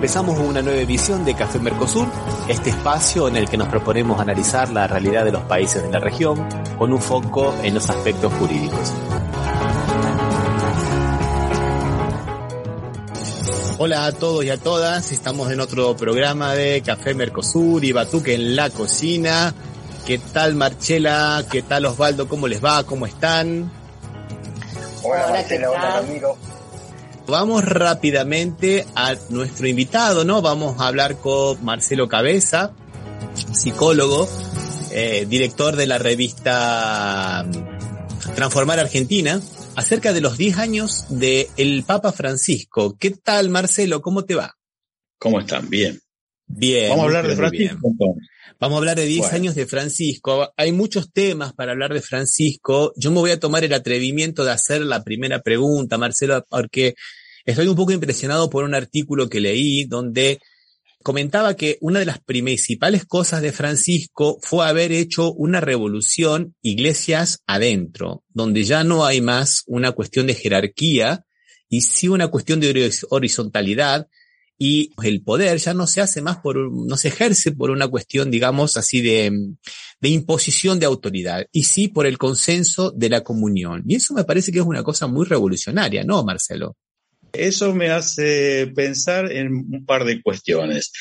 Empezamos una nueva edición de Café Mercosur, este espacio en el que nos proponemos analizar la realidad de los países de la región con un foco en los aspectos jurídicos. Hola a todos y a todas, estamos en otro programa de Café Mercosur y Batuque en la cocina. ¿Qué tal Marchela? ¿Qué tal Osvaldo? ¿Cómo les va? ¿Cómo están? Hola, Marcela, hola Ramiro. Vamos rápidamente a nuestro invitado, ¿no? Vamos a hablar con Marcelo Cabeza, psicólogo, eh, director de la revista mm, Transformar Argentina, acerca de los 10 años del el Papa Francisco. ¿Qué tal, Marcelo? ¿Cómo te va? ¿Cómo están? Bien. Bien. Vamos a hablar de Francisco. Vamos a hablar de 10 años de Francisco. Hay muchos temas para hablar de Francisco. Yo me voy a tomar el atrevimiento de hacer la primera pregunta, Marcelo, porque Estoy un poco impresionado por un artículo que leí donde comentaba que una de las principales cosas de Francisco fue haber hecho una revolución iglesias adentro, donde ya no hay más una cuestión de jerarquía y sí una cuestión de horizontalidad y el poder ya no se hace más por, no se ejerce por una cuestión, digamos así, de, de imposición de autoridad, y sí por el consenso de la comunión. Y eso me parece que es una cosa muy revolucionaria, ¿no, Marcelo? Eso me hace pensar en un par de cuestiones.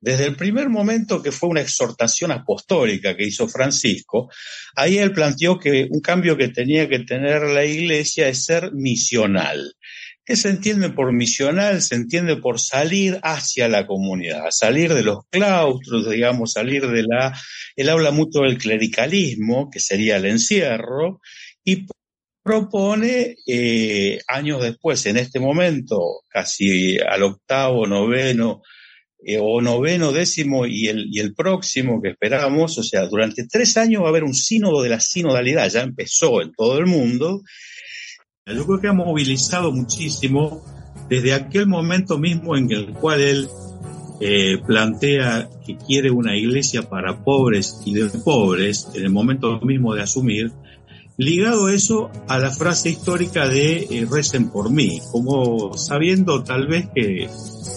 Desde el primer momento que fue una exhortación apostólica que hizo Francisco, ahí él planteó que un cambio que tenía que tener la iglesia es ser misional. ¿Qué se entiende por misional? Se entiende por salir hacia la comunidad, salir de los claustros, digamos, salir de la... Él habla mucho del clericalismo, que sería el encierro, y propone eh, años después, en este momento, casi al octavo, noveno eh, o noveno, décimo y el, el próximo que esperamos, o sea, durante tres años va a haber un sínodo de la sinodalidad, ya empezó en todo el mundo. Yo creo que ha movilizado muchísimo desde aquel momento mismo en el cual él eh, plantea que quiere una iglesia para pobres y de pobres, en el momento mismo de asumir, ligado eso a la frase histórica de eh, recen por mí, como sabiendo tal vez que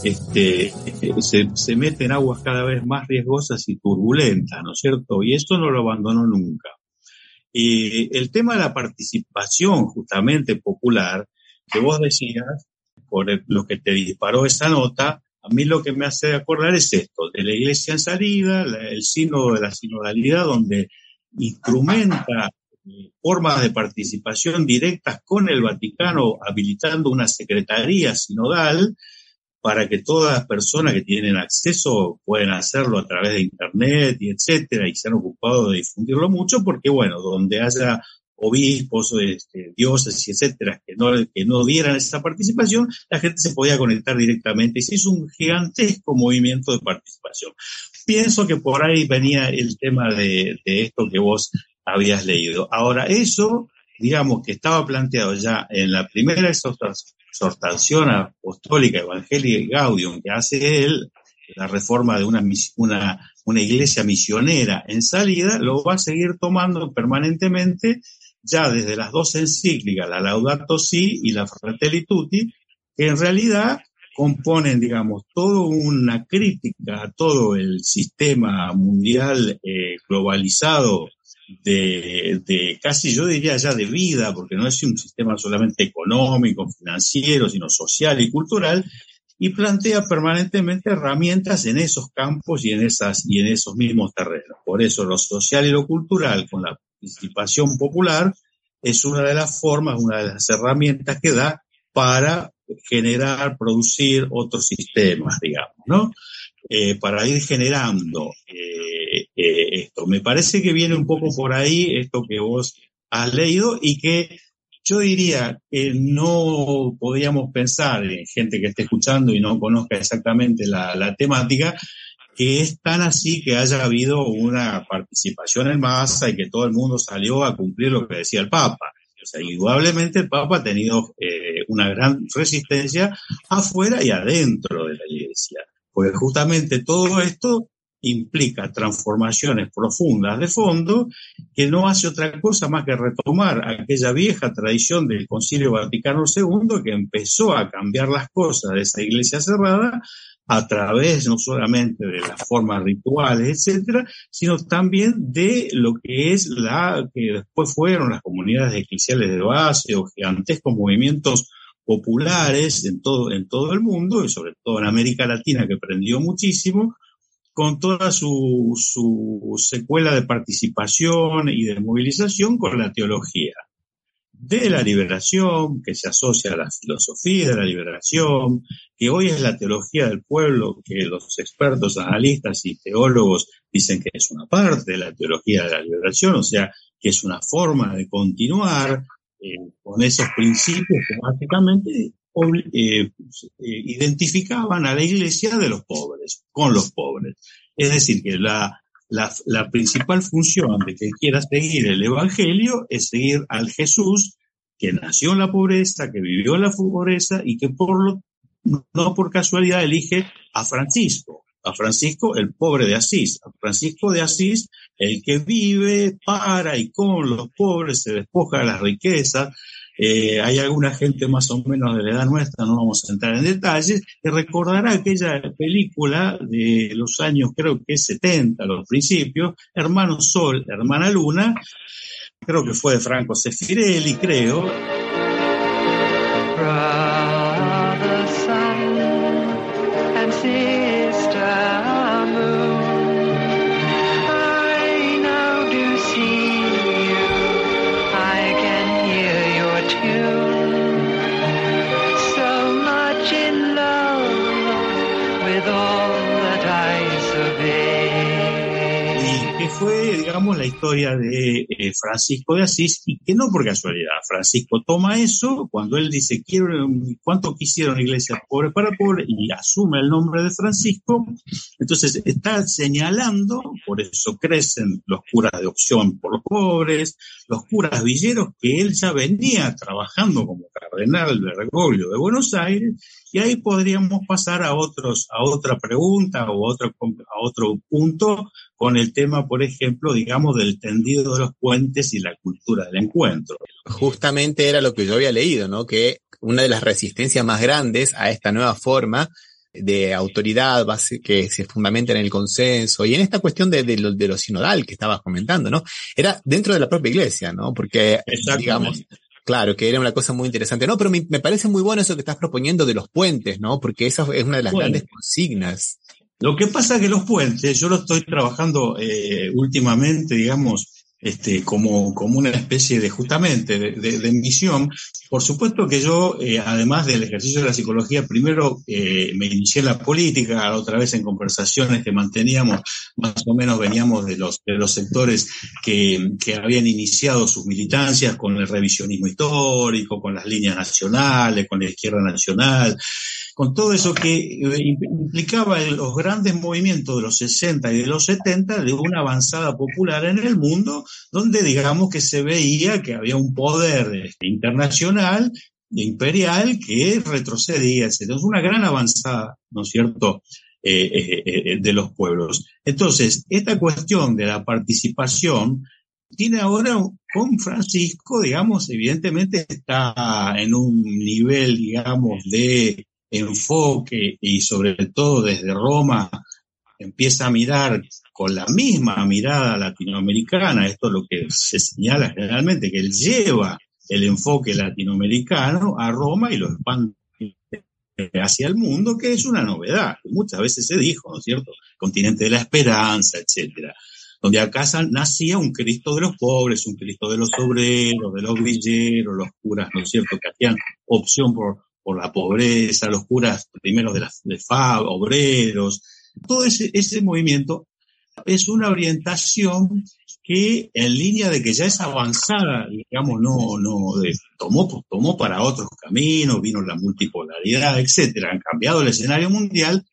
este, se, se mete en aguas cada vez más riesgosas y turbulentas, ¿no es cierto? Y esto no lo abandonó nunca. Y el tema de la participación justamente popular, que vos decías, por lo que te disparó esa nota, a mí lo que me hace acordar es esto, de la iglesia en salida, el sínodo de la sinodalidad, donde instrumenta formas de participación directas con el Vaticano, habilitando una secretaría sinodal para que todas las personas que tienen acceso puedan hacerlo a través de Internet y etcétera, y se han ocupado de difundirlo mucho, porque bueno, donde haya obispos, este, dioses y etcétera, que no, que no dieran esa participación, la gente se podía conectar directamente y se hizo un gigantesco movimiento de participación. Pienso que por ahí venía el tema de, de esto que vos habías leído. Ahora, eso, digamos que estaba planteado ya en la primera exhortación apostólica evangélica y Gaudium que hace él, la reforma de una, una, una iglesia misionera en salida, lo va a seguir tomando permanentemente ya desde las dos encíclicas, la Laudato Si y la Fratelli Tutti, que en realidad componen, digamos, toda una crítica a todo el sistema mundial eh, globalizado de, casi yo diría ya de vida, porque no es un sistema solamente económico, financiero, sino social y cultural, y plantea permanentemente herramientas en esos campos y en esas y en esos mismos terrenos. Por eso lo social y lo cultural con la participación popular es una de las formas, una de las herramientas que da para generar, producir otros sistemas, digamos, ¿no? Eh, para ir generando eh, eh, esto. Me parece que viene un poco por ahí esto que vos has leído y que yo diría que no podríamos pensar en gente que esté escuchando y no conozca exactamente la, temática, que es tan así que haya habido una participación en masa y que todo el mundo salió a cumplir lo que decía el Papa. O sea, indudablemente el Papa ha tenido eh, una gran resistencia afuera y adentro de la Iglesia. Porque justamente todo esto implica transformaciones profundas de fondo que no hace otra cosa más que retomar aquella vieja tradición del Concilio Vaticano II que empezó a cambiar las cosas de esa iglesia cerrada a través no solamente de las formas rituales, etcétera, sino también de lo que es la que después fueron las comunidades eclesiales de base o gigantescos movimientos populares en todo, en todo el mundo y sobre todo en América Latina que prendió muchísimo, con toda su, su secuela de participación y de movilización con la teología. De la liberación, que se asocia a la filosofía de la liberación, que hoy es la teología del pueblo, que los expertos, analistas y teólogos dicen que es una parte de la teología de la liberación, o sea, que es una forma de continuar eh, con esos principios que eh, eh, identificaban a la iglesia de los pobres, con los pobres. Es decir, que la, principal función de que quiera seguir el Evangelio es seguir al Jesús que nació en la pobreza, que vivió en la pobreza y que por no por casualidad elige a Francisco, a Francisco el pobre de Asís, a Francisco de Asís el que vive para y con los pobres, se despoja de las riquezas. Eh, hay alguna gente más o menos de la edad nuestra, no vamos a entrar en detalles, que recordará aquella película de los años, creo que 70, los principios, Hermano Sol, Hermana Luna, creo que fue de Franco Sefirelli, creo. Fue, digamos, la historia de eh, Francisco de Asís, y que no por casualidad, Francisco toma eso cuando él dice, quiero, ¿cuánto quisieron iglesias pobres para pobres? Y asume el nombre de Francisco, entonces está señalando, por eso crecen los curas de opción por los pobres, los curas villeros que él ya venía trabajando como cardenal Bergoglio de Buenos Aires, y ahí podríamos pasar a otros, a otra pregunta o otro, a otro punto con el tema, por ejemplo, digamos, del tendido de los puentes y la cultura del encuentro. Justamente era lo que yo había leído, ¿no? Que una de las resistencias más grandes a esta nueva forma de autoridad base, que se fundamenta en el consenso y en esta cuestión de, lo, de lo sinodal que estabas comentando, ¿no? Era dentro de la propia iglesia, ¿no? Porque, digamos, Claro, que era una cosa muy interesante. No, pero me, parece muy bueno eso que estás proponiendo de los puentes, ¿no? Porque esa es una de las grandes consignas. Lo que pasa es que los puentes, yo lo estoy trabajando eh, últimamente, digamos, este, como, como una especie de justamente de, misión. Por supuesto que yo, eh, además del ejercicio de la psicología, primero eh, me inicié en la política, otra vez en conversaciones que manteníamos, más o menos veníamos de los, de los sectores que, que habían iniciado sus militancias con el revisionismo histórico, con las líneas nacionales, con la izquierda nacional con todo eso que eh, implicaba los grandes movimientos de los 60 y de los 70 de una avanzada popular en el mundo, donde digamos que se veía que había un poder este, internacional imperial que retrocedía, etc. Es una gran avanzada, ¿no es cierto?, eh, eh, de los pueblos. Entonces, esta cuestión de la participación tiene ahora con Francisco, digamos, evidentemente está en un nivel, digamos, de enfoque y sobre todo desde Roma empieza a mirar con la misma mirada latinoamericana, esto es lo que se señala generalmente, que él lleva el enfoque latinoamericano a Roma y lo expande hacia el mundo, que es una novedad, muchas veces se dijo, ¿no es cierto? Continente de la esperanza, etcétera. Donde acá nacía un Cristo de los pobres, un Cristo de los obreros, de los villeros, los curas, ¿no es cierto?, que hacían opción por por la pobreza, los curas primero de, las, de FAB, obreros, todo ese, ese movimiento es una orientación que en línea de que ya es avanzada, digamos, no, no, tomó, tomó para otros caminos, vino la multipolaridad, etcétera, han cambiado el escenario mundial.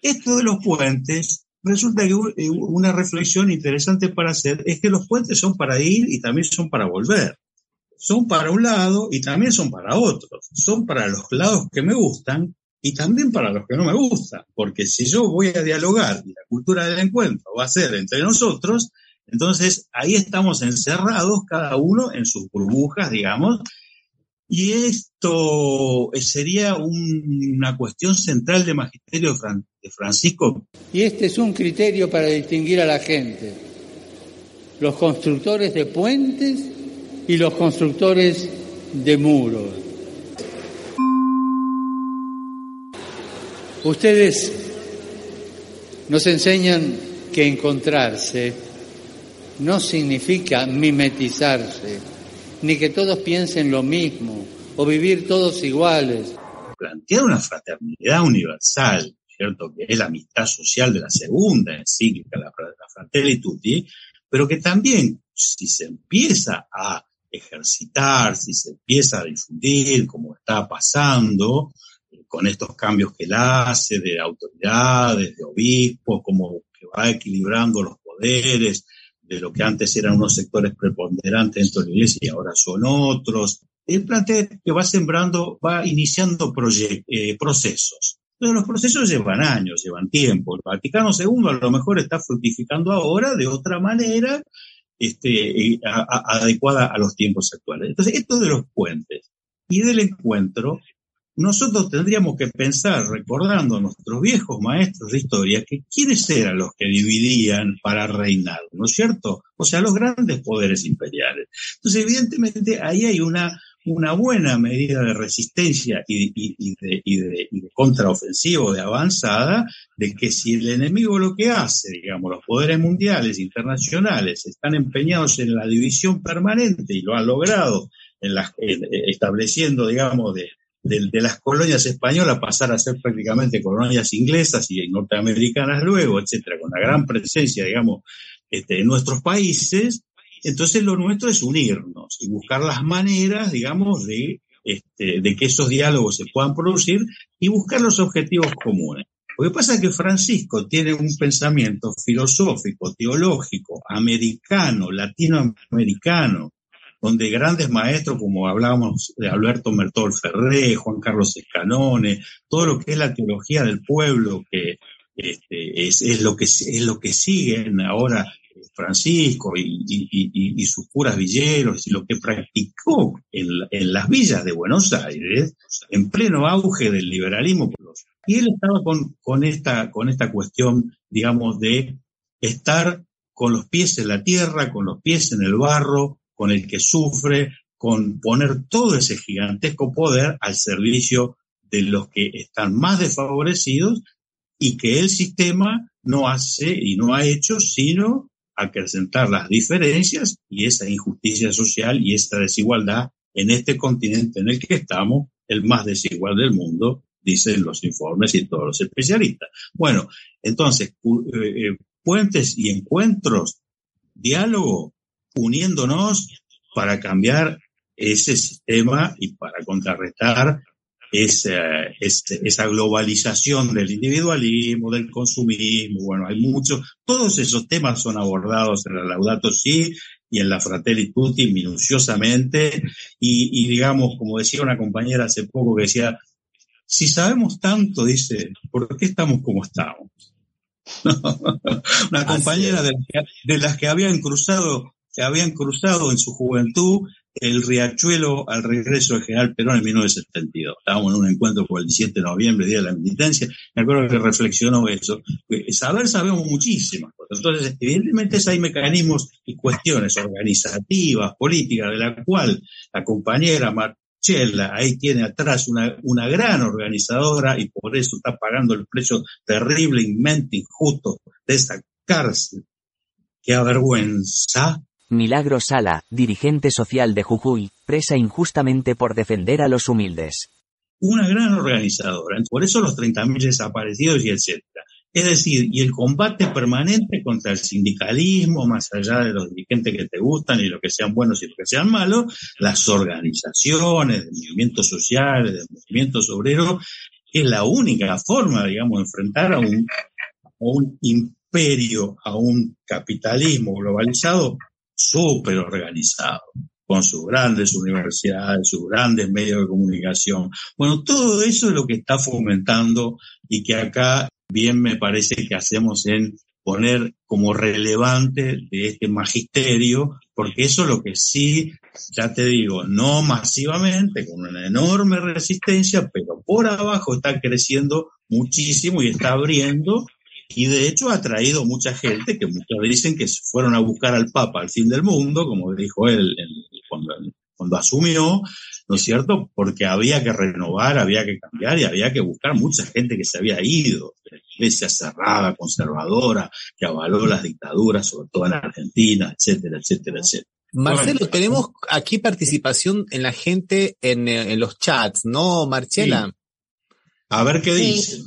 Esto de los puentes, resulta que eh, una reflexión interesante para hacer es que los puentes son para ir y también son para volver son para un lado y también son para otros. Son para los lados que me gustan y también para los que no me gustan. Porque si yo voy a dialogar y la cultura del encuentro va a ser entre nosotros, entonces ahí estamos encerrados cada uno en sus burbujas, digamos, Y esto sería una cuestión central de magisterio de Francisco. Y este es un criterio para distinguir a la gente. Los constructores de puentes y los constructores de muros. Ustedes nos enseñan que encontrarse no significa mimetizarse, ni que todos piensen lo mismo o vivir todos iguales. Plantear una fraternidad universal, ¿cierto? Que es la amistad social de la segunda encíclica, la, la Fratelli Tutti, pero que también, si se empieza a ejercitar, si se empieza a difundir, como está pasando, con estos cambios que él hace de autoridades, de obispos, como que va equilibrando los poderes, de lo que antes eran unos sectores preponderantes dentro de la iglesia y ahora son otros. Él plantea que va sembrando, va iniciando eh, procesos. Pero los procesos llevan años, llevan tiempo. El Vaticano II a lo mejor está fructificando ahora de otra manera este, adecuada a los tiempos actuales. Entonces, esto de los puentes y del encuentro nosotros tendríamos que pensar, recordando a nuestros viejos maestros de historia, que quiénes eran los que dividían para reinar, ¿no es cierto? O sea, los grandes poderes imperiales. Entonces, evidentemente, ahí hay una, una buena medida de resistencia y, de, y, de, contraofensivo, de avanzada, de que si el enemigo lo que hace, digamos, los poderes mundiales, internacionales, están empeñados en la división permanente y lo han logrado en la, estableciendo, digamos, de, de, las colonias españolas pasar a ser prácticamente colonias inglesas y norteamericanas luego, etcétera, con la gran presencia, digamos, este, en nuestros países, entonces lo nuestro es unirnos y buscar las maneras, digamos, de, este, de que esos diálogos se puedan producir y buscar los objetivos comunes. Lo que pasa es que Francisco tiene un pensamiento filosófico, teológico, americano, latinoamericano, donde grandes maestros, como hablábamos de Alberto Mertol Ferré, Juan Carlos Escanone, todo lo que es la teología del pueblo, que este, es, lo que, es lo que siguen ahora Francisco y, sus curas villeros y lo que practicó en, las villas de Buenos Aires, en pleno auge del liberalismo. Y él estaba con, con, esta, con esta cuestión, digamos, de estar con los pies en la tierra, con los pies en el barro, con el que sufre, con poner todo ese gigantesco poder al servicio de los que están más desfavorecidos y que el sistema no hace y no ha hecho sino acrecentar las diferencias y esa injusticia social y esta desigualdad en este continente en el que estamos, el más desigual del mundo, dicen los informes y todos los especialistas. Bueno, entonces, eh, eh, puentes y encuentros, diálogo, uniéndonos para cambiar ese sistema y para contrarrestar esa, esa globalización del individualismo, del consumismo, bueno, hay muchos, todos esos temas son abordados en la Laudato Si y en la Fratelli Tutti minuciosamente. Y, y digamos, como decía una compañera hace poco que decía, si sabemos tanto, dice, ¿por qué estamos como estamos? una compañera de, de las que habían cruzado que habían cruzado en su juventud el riachuelo al regreso del general Perón en 1972. Estábamos en un encuentro por el 17 de noviembre, Día de la Militancia, me acuerdo que reflexionó eso. Saber sabemos muchísimas cosas. Entonces, evidentemente hay mecanismos y cuestiones organizativas, políticas, de la cual la compañera Marchella ahí tiene atrás una, una gran organizadora y por eso está pagando el precio terrible, inmente, injusto de esa cárcel. Qué avergüenza Milagro Sala, dirigente social de Jujuy, presa injustamente por defender a los humildes. Una gran organizadora, por eso los 30.000 desaparecidos y etcétera. Es decir, y el combate permanente contra el sindicalismo, más allá de los dirigentes que te gustan y lo que sean buenos y lo que sean malos, las organizaciones de movimientos sociales, de movimientos obreros, es la única forma, digamos, de enfrentar a un imperio, a un capitalismo globalizado súper organizado, con sus grandes universidades, sus grandes medios de comunicación. Bueno, todo eso es lo que está fomentando y que acá bien me parece que hacemos en poner como relevante de este magisterio, porque eso es lo que sí, ya te digo, no masivamente, con una enorme resistencia, pero por abajo está creciendo muchísimo y está abriendo y de hecho ha traído mucha gente que muchos dicen que fueron a buscar al Papa al fin del mundo, como dijo él cuando, cuando asumió, ¿no es cierto? Porque había que renovar, había que cambiar y había que buscar mucha gente que se había ido, iglesia cerrada, conservadora, que avaló las dictaduras, sobre todo en Argentina, etcétera, etcétera, etcétera. Marcelo, tenemos aquí participación en la gente en, los chats, ¿no, Marcela? A ver qué dicen.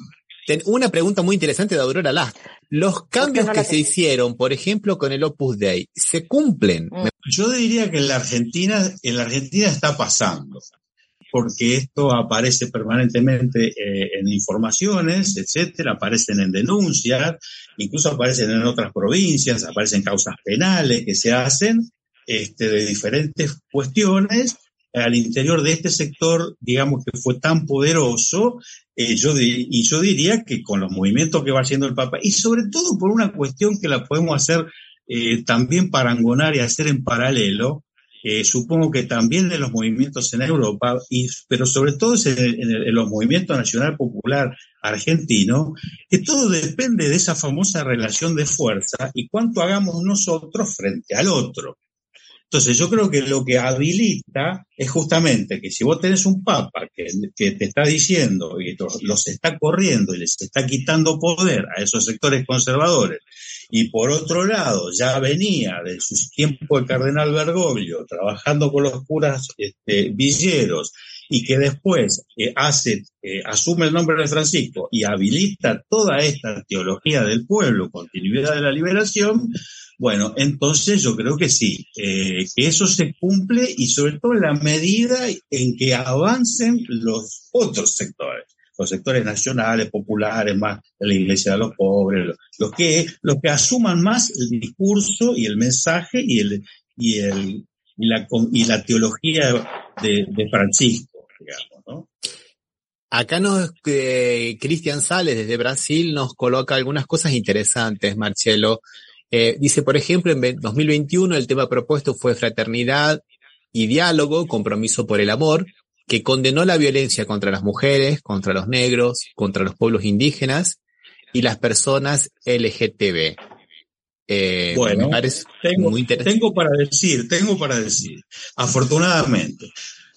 Una pregunta muy interesante de Aurora Last. Los cambios que se hicieron, por ejemplo, con el Opus Dei, ¿se cumplen? Mm. Yo diría que en la Argentina, en la Argentina está pasando, porque esto aparece permanentemente eh, en informaciones, etcétera, aparecen en denuncias, incluso aparecen en otras provincias, aparecen causas penales que se hacen este, de diferentes cuestiones al interior de este sector, digamos que fue tan poderoso, eh, y yo diría que con los movimientos que va haciendo el Papa, y sobre todo por una cuestión que la podemos hacer eh, también parangonar y hacer en paralelo, eh, supongo que también de los movimientos en Europa, y, pero sobre todo en, los movimientos nacional popular argentino, que todo depende de esa famosa relación de fuerza y cuánto hagamos nosotros frente al otro. Entonces yo creo que lo que habilita es justamente que si vos tenés un papa que, te está diciendo y los está corriendo y les está quitando poder a esos sectores conservadores, y por otro lado ya venía de su tiempo el cardenal Bergoglio trabajando con los curas este, villeros y que después eh, hace, eh, asume el nombre de Francisco y habilita toda esta teología del pueblo, continuidad de la liberación, bueno, entonces yo creo que sí, eh, que eso se cumple y sobre todo en la medida en que avancen los otros sectores, los sectores nacionales, populares, más la iglesia de los pobres, los, que, los que asuman más el discurso y el mensaje y, el, y, el, y, la, y la teología de, de Francisco, digamos, ¿no? Acá nos, eh, Cristian Sales desde Brasil nos coloca algunas cosas interesantes, Marcelo. Eh, dice, por ejemplo, en 2021 el tema propuesto fue fraternidad y diálogo, compromiso por el amor, que condenó la violencia contra las mujeres, contra los negros, contra los pueblos indígenas y las personas LGTB. Eh, bueno, tengo, muy tengo para decir, tengo para decir, afortunadamente,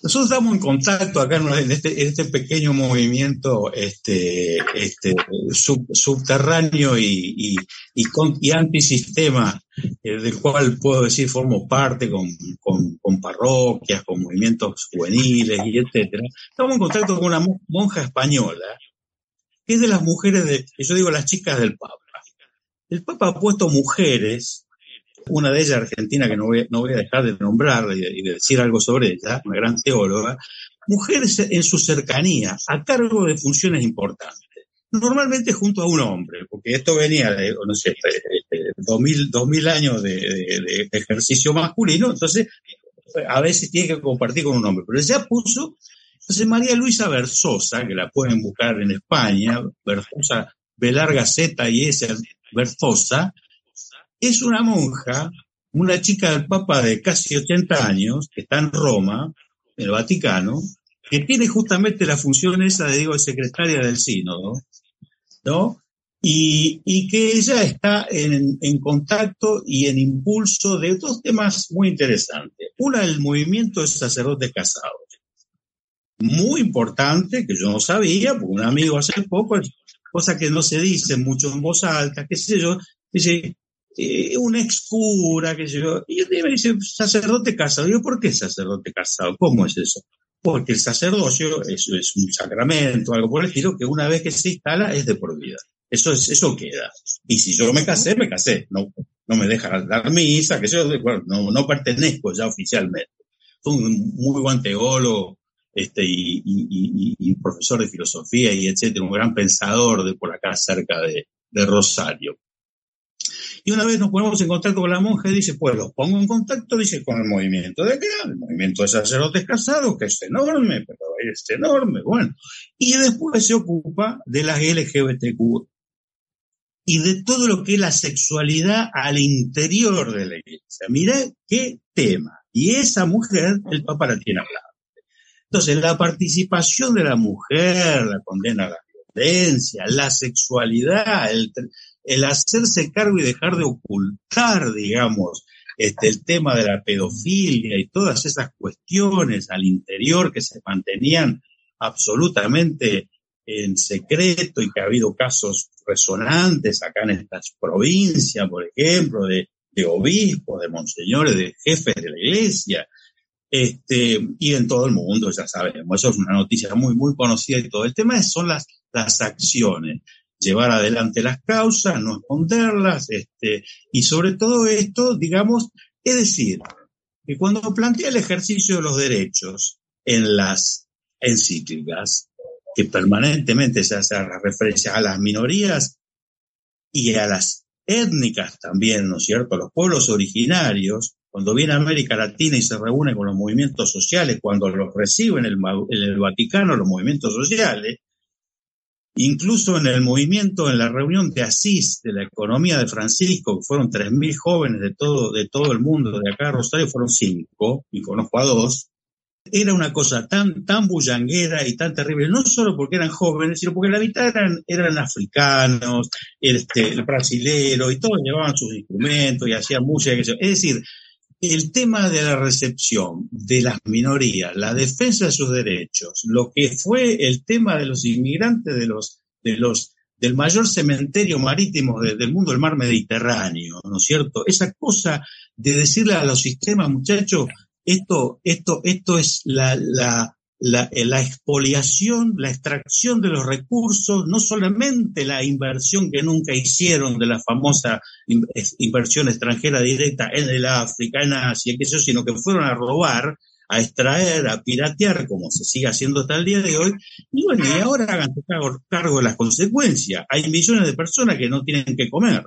nosotros estamos en contacto acá en, este, este, pequeño movimiento este, este, subterráneo y, y, antisistema, eh, del cual puedo decir formo parte con, parroquias, con movimientos juveniles y etcétera. Estamos en contacto con una monja española, que es de las mujeres de, yo digo las chicas del Papa. El Papa ha puesto mujeres una de ellas argentina que no voy, no voy a dejar de nombrar y de, decir algo sobre ella, una gran teóloga, mujeres en su cercanía, a cargo de funciones importantes. Normalmente junto a un hombre, porque esto venía de, no sé, dos mil, dos mil años de, ejercicio masculino, entonces a veces tiene que compartir con un hombre, pero ya puso, entonces María Luisa Versosa, que la pueden buscar en España, Versosa, B larga Z y S, Versosa, es una monja, una chica del Papa de casi 80 años, que está en Roma, en el Vaticano, que tiene justamente la función esa de, digo, secretaria del sínodo, ¿no? Y, que ella está en, en, contacto y en impulso de dos temas muy interesantes. Una, el movimiento de sacerdotes casados. Muy importante, que yo no sabía, porque un amigo hace poco, cosa que no se dice mucho en voz alta, qué sé yo, dice, un ex cura, que yo. Y me dice, sacerdote casado. Yo, ¿por qué sacerdote casado? ¿Cómo es eso? Porque el sacerdocio es, es un sacramento, algo por el estilo, que una vez que se instala es de por vida. Eso es, eso queda. Y si yo me casé, me casé. No, no me deja dar misa, que yo, no, no pertenezco ya oficialmente. Fue un muy buen este, y, y, profesor de filosofía y etcétera, un gran pensador de por acá cerca de, de Rosario. Y una vez nos ponemos en contacto con la monja y dice, pues los pongo en contacto, dice, con el movimiento de qué? El movimiento de sacerdotes casados, que es enorme, pero es enorme, bueno. Y después se ocupa de las LGBTQ y de todo lo que es la sexualidad al interior de la iglesia. Mirá qué tema. Y esa mujer, el Papa la tiene hablado. Entonces, la participación de la mujer, la condena a la violencia, la sexualidad, el, el hacerse cargo y dejar de ocultar, digamos, este, el tema de la pedofilia y todas esas cuestiones al interior que se mantenían absolutamente en secreto y que ha habido casos resonantes acá en estas provincias, por ejemplo, de, obispos, de monseñores, de jefes de la iglesia, este, y en todo el mundo, ya sabemos, eso es una noticia muy, muy conocida y todo. El tema son las, las acciones, llevar adelante las causas, no esconderlas, este, y sobre todo esto, digamos, es decir, que cuando plantea el ejercicio de los derechos en las encíclicas, que permanentemente se hace referencia a las minorías y a las étnicas también, ¿no es cierto?, los pueblos originarios, cuando viene a América Latina y se reúne con los movimientos sociales, cuando los reciben en el, en el Vaticano los movimientos sociales, incluso en el movimiento, en la reunión de Asís de la economía de Francisco, que fueron 3.000 jóvenes de todo, de todo el mundo, de acá a Rosario fueron cinco, y conozco a dos, era una cosa tan, tan bullanguera y tan terrible, no solo porque eran jóvenes, sino porque la mitad eran, eran africanos, este, el brasilero, y todos llevaban sus instrumentos y hacían música. Es decir, el tema de la recepción de las minorías, la defensa de sus derechos, lo que fue el tema de los inmigrantes de los, de los, del mayor cementerio marítimo del mundo, el mar Mediterráneo, ¿no es cierto? Esa cosa de decirle a los sistemas, muchachos, esto, esto, esto es la, la, la, la, expoliación, la extracción de los recursos, no solamente la inversión que nunca hicieron de la famosa inversión extranjera directa en el África, en Asia, que eso, sino que fueron a robar, a extraer, a piratear, como se sigue haciendo hasta el día de hoy, y bueno, y ahora hagan cargo, cargo de las consecuencias. Hay millones de personas que no tienen que comer.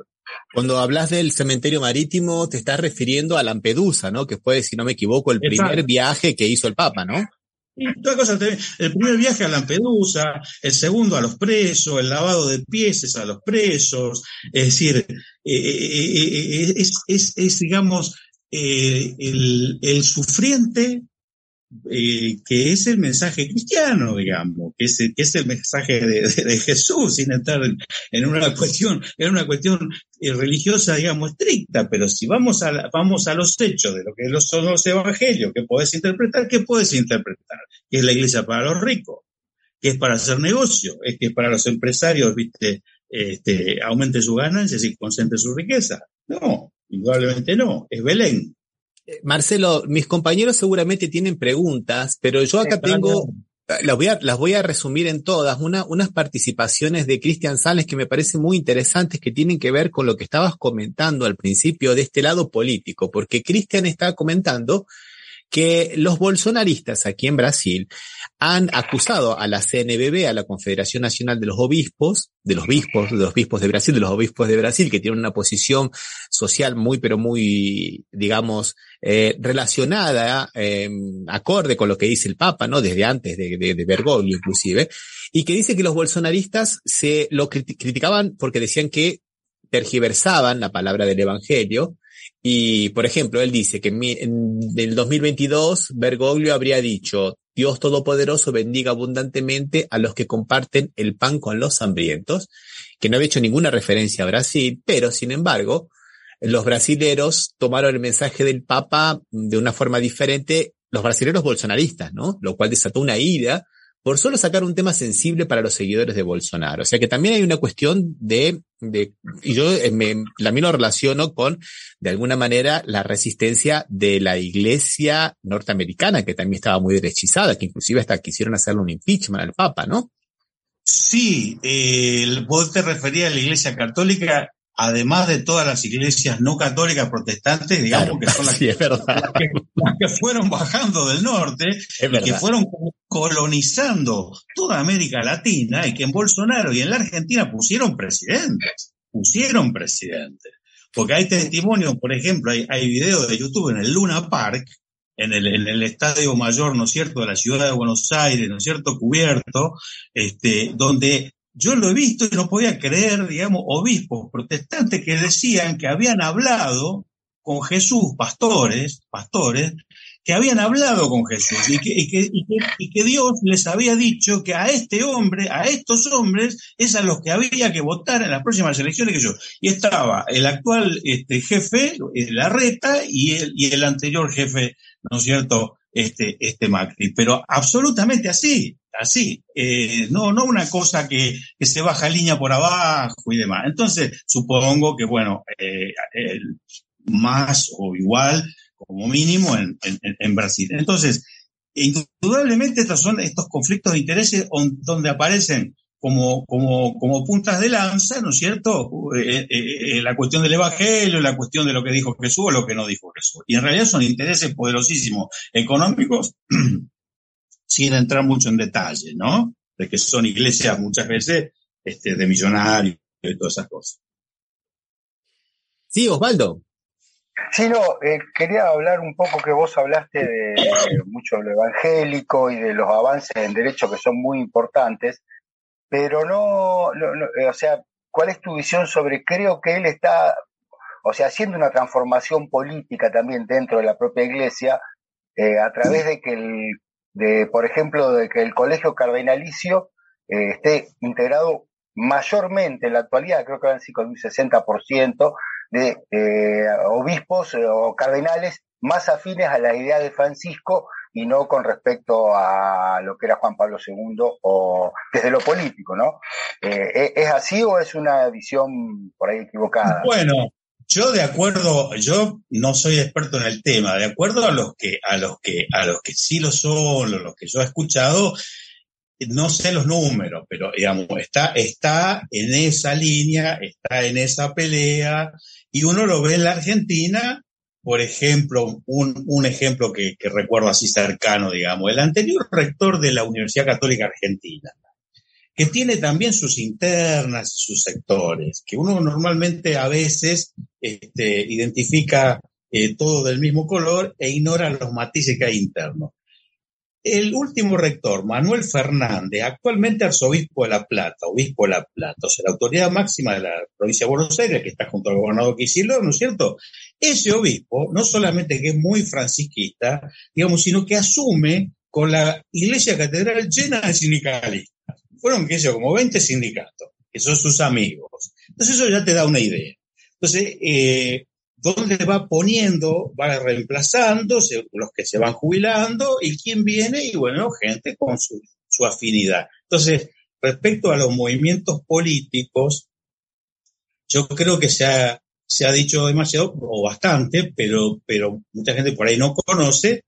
Cuando hablas del cementerio marítimo, te estás refiriendo a Lampedusa, ¿no? Que fue, si no me equivoco, el primer viaje que hizo el Papa, ¿no? El primer viaje a Lampedusa, el segundo a los presos, el lavado de pies a los presos, es decir, eh, eh, eh, es, es, es, digamos, el, el sufriente eh, que es el mensaje cristiano, digamos, que es, que el mensaje de, Jesús, sin entrar en, una cuestión, en una cuestión eh, religiosa, digamos, estricta, pero si vamos a, vamos a los hechos de lo que son los evangelios, ¿qué puedes interpretar? ¿Qué puedes interpretar? Que es la iglesia para los ricos, que es para hacer negocio, es que para los empresarios, viste, este, aumente su ganancia y concentre su riqueza. No, indudablemente no, es Belén. Marcelo, mis compañeros seguramente tienen preguntas, pero yo acá tengo, las voy a, las voy a resumir en todas, una, unas participaciones de Cristian Sales que me parecen muy interesantes que tienen que ver con lo que estabas comentando al principio de este lado político, porque Cristian está comentando que los bolsonaristas aquí en Brasil han acusado a la CNBB, a la Confederación Nacional de los Obispos, de los obispos, de los obispos de Brasil, de los obispos de Brasil, que tienen una posición social muy, pero muy, digamos, eh, relacionada, eh, acorde con lo que dice el Papa, ¿no? Desde antes de, de, de Bergoglio, inclusive, y que dice que los bolsonaristas se lo criticaban porque decían que tergiversaban la palabra del Evangelio, y, por ejemplo, él dice que en, el 2022 Bergoglio habría dicho, Dios Todopoderoso bendiga abundantemente a los que comparten el pan con los hambrientos, que no había hecho ninguna referencia a Brasil, pero sin embargo, los brasileros tomaron el mensaje del Papa de una forma diferente, los brasileros bolsonaristas, ¿no? Lo cual desató una ira por solo sacar un tema sensible para los seguidores de Bolsonaro. O sea que también hay una cuestión de, de y yo eh, me, también lo relaciono con, de alguna manera, la resistencia de la iglesia norteamericana, que también estaba muy derechizada, que inclusive hasta quisieron hacerle un impeachment al Papa, ¿no? Sí, eh, vos te referías a la iglesia católica además de todas las iglesias no católicas protestantes, digamos que son las, que, fueron bajando del norte y que fueron colonizando toda América Latina y que en Bolsonaro y en la Argentina pusieron presidentes, pusieron presidentes. Porque hay testimonio, por ejemplo, hay, hay videos de YouTube en el Luna Park, en el, en el Estadio Mayor, ¿no es cierto?, de la ciudad de Buenos Aires, ¿no es cierto?, cubierto, este, donde yo lo he visto y no podía creer, digamos, obispos protestantes que decían que habían hablado con Jesús, pastores, pastores, que habían hablado con Jesús y que, y que, Dios les había dicho que a este hombre, a estos hombres, es a los que había que votar en las próximas elecciones que yo. Y estaba el actual este, jefe, la reta, y el, y el anterior jefe, ¿no es cierto?, este, este Macri. Pero absolutamente así, así. Eh, no, no una cosa que, se baja línea por abajo y demás. Entonces, supongo que, bueno, eh, más o igual como mínimo en, en, Brasil. Entonces, indudablemente estos son estos conflictos de intereses donde aparecen como, como, como puntas de lanza, ¿no es cierto? Eh, eh, eh, la cuestión del Evangelio, la cuestión de lo que dijo Jesús o lo que no dijo Jesús. Y en realidad son intereses poderosísimos económicos, sin entrar mucho en detalle, ¿no? De que son iglesias muchas veces este, de millonarios y todas esas cosas. Sí, Osvaldo. Sí, no, eh, quería hablar un poco que vos hablaste de, mucho de lo evangélico y de los avances en derecho que son muy importantes, pero no, eh, o sea, ¿cuál es tu visión sobre, creo que él está, o sea, haciendo una transformación política también dentro de la propia iglesia, eh, a través de que el, de, por ejemplo, de que el colegio cardenalicio esté integrado mayormente en la actualidad, creo que van con un 60%, de eh, obispos eh, o cardenales más afines a la idea de Francisco y no con respecto a lo que era Juan Pablo II o desde lo político, ¿no? Eh, ¿Es así o es una visión por ahí equivocada? Bueno, yo de acuerdo, yo no soy experto en el tema, de acuerdo a los que, a los que, a los que sí lo son, los que yo he escuchado, no sé los números, pero digamos, está, está en esa línea, está en esa pelea, y uno lo ve en la Argentina, por ejemplo, un, un ejemplo que, recuerdo así cercano, digamos, el anterior rector de la Universidad Católica Argentina, que tiene también sus internas y sus sectores, que uno normalmente a veces este, identifica eh, todo del mismo color e ignora los matices que hay internos. El último rector, Manuel Fernández, actualmente arzobispo de La Plata, obispo de La Plata, o sea, la autoridad máxima de la provincia de Buenos Aires, que está junto al gobernador Quisilor, ¿no es cierto? Ese obispo, no solamente que es muy francisquista, digamos, sino que asume con la iglesia catedral llena de sindicalistas. Fueron, qué sé yo, como 20 sindicatos, que son sus amigos. Entonces eso ya te da una idea. Entonces, eh, dónde va poniendo, va reemplazando los que se van jubilando y quién viene y bueno, gente con su, su afinidad. Entonces, respecto a los movimientos políticos, yo creo que se ha, se ha dicho demasiado o bastante, pero, pero mucha gente por ahí no conoce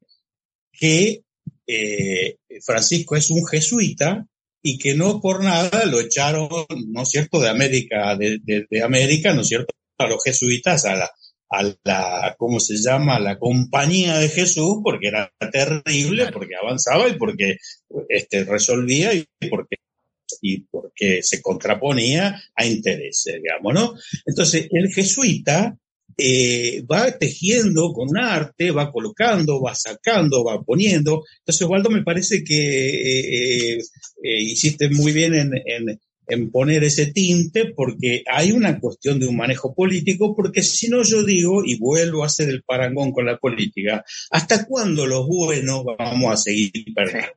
que eh, Francisco es un jesuita y que no por nada lo echaron, ¿no es cierto?, de América, de, de América, ¿no es cierto?, a los jesuitas, a la, a la, ¿cómo se llama?, la compañía de Jesús, porque era terrible, porque avanzaba y porque este, resolvía y porque, y porque se contraponía a intereses, digamos, ¿no? Entonces, el jesuita eh, va tejiendo con arte, va colocando, va sacando, va poniendo. Entonces, Waldo, me parece que eh, eh, hiciste muy bien en, en en poner ese tinte porque hay una cuestión de un manejo político, porque si no yo digo, y vuelvo a hacer el parangón con la política, ¿hasta cuándo los buenos vamos a seguir perdiendo?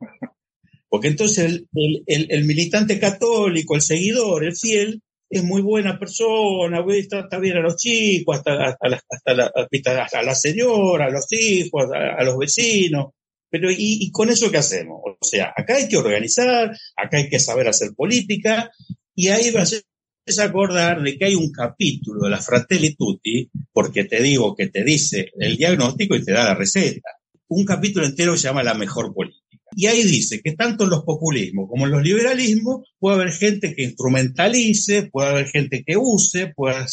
Porque entonces el, militante católico, el seguidor, el fiel, es muy buena persona, trata bien a los chicos, hasta, hasta, la, hasta, a la señora, a los hijos, a los vecinos, pero ¿y, con eso qué hacemos? O sea, acá hay que organizar, acá hay que saber hacer política, y ahí vas a acordar de que hay un capítulo de la Fratelli Tutti, porque te digo que te dice el diagnóstico y te da la receta. Un capítulo entero se llama La mejor política. Y ahí dice que tanto en los populismos como en los liberalismos puede haber gente que instrumentalice, puede haber gente que use, puede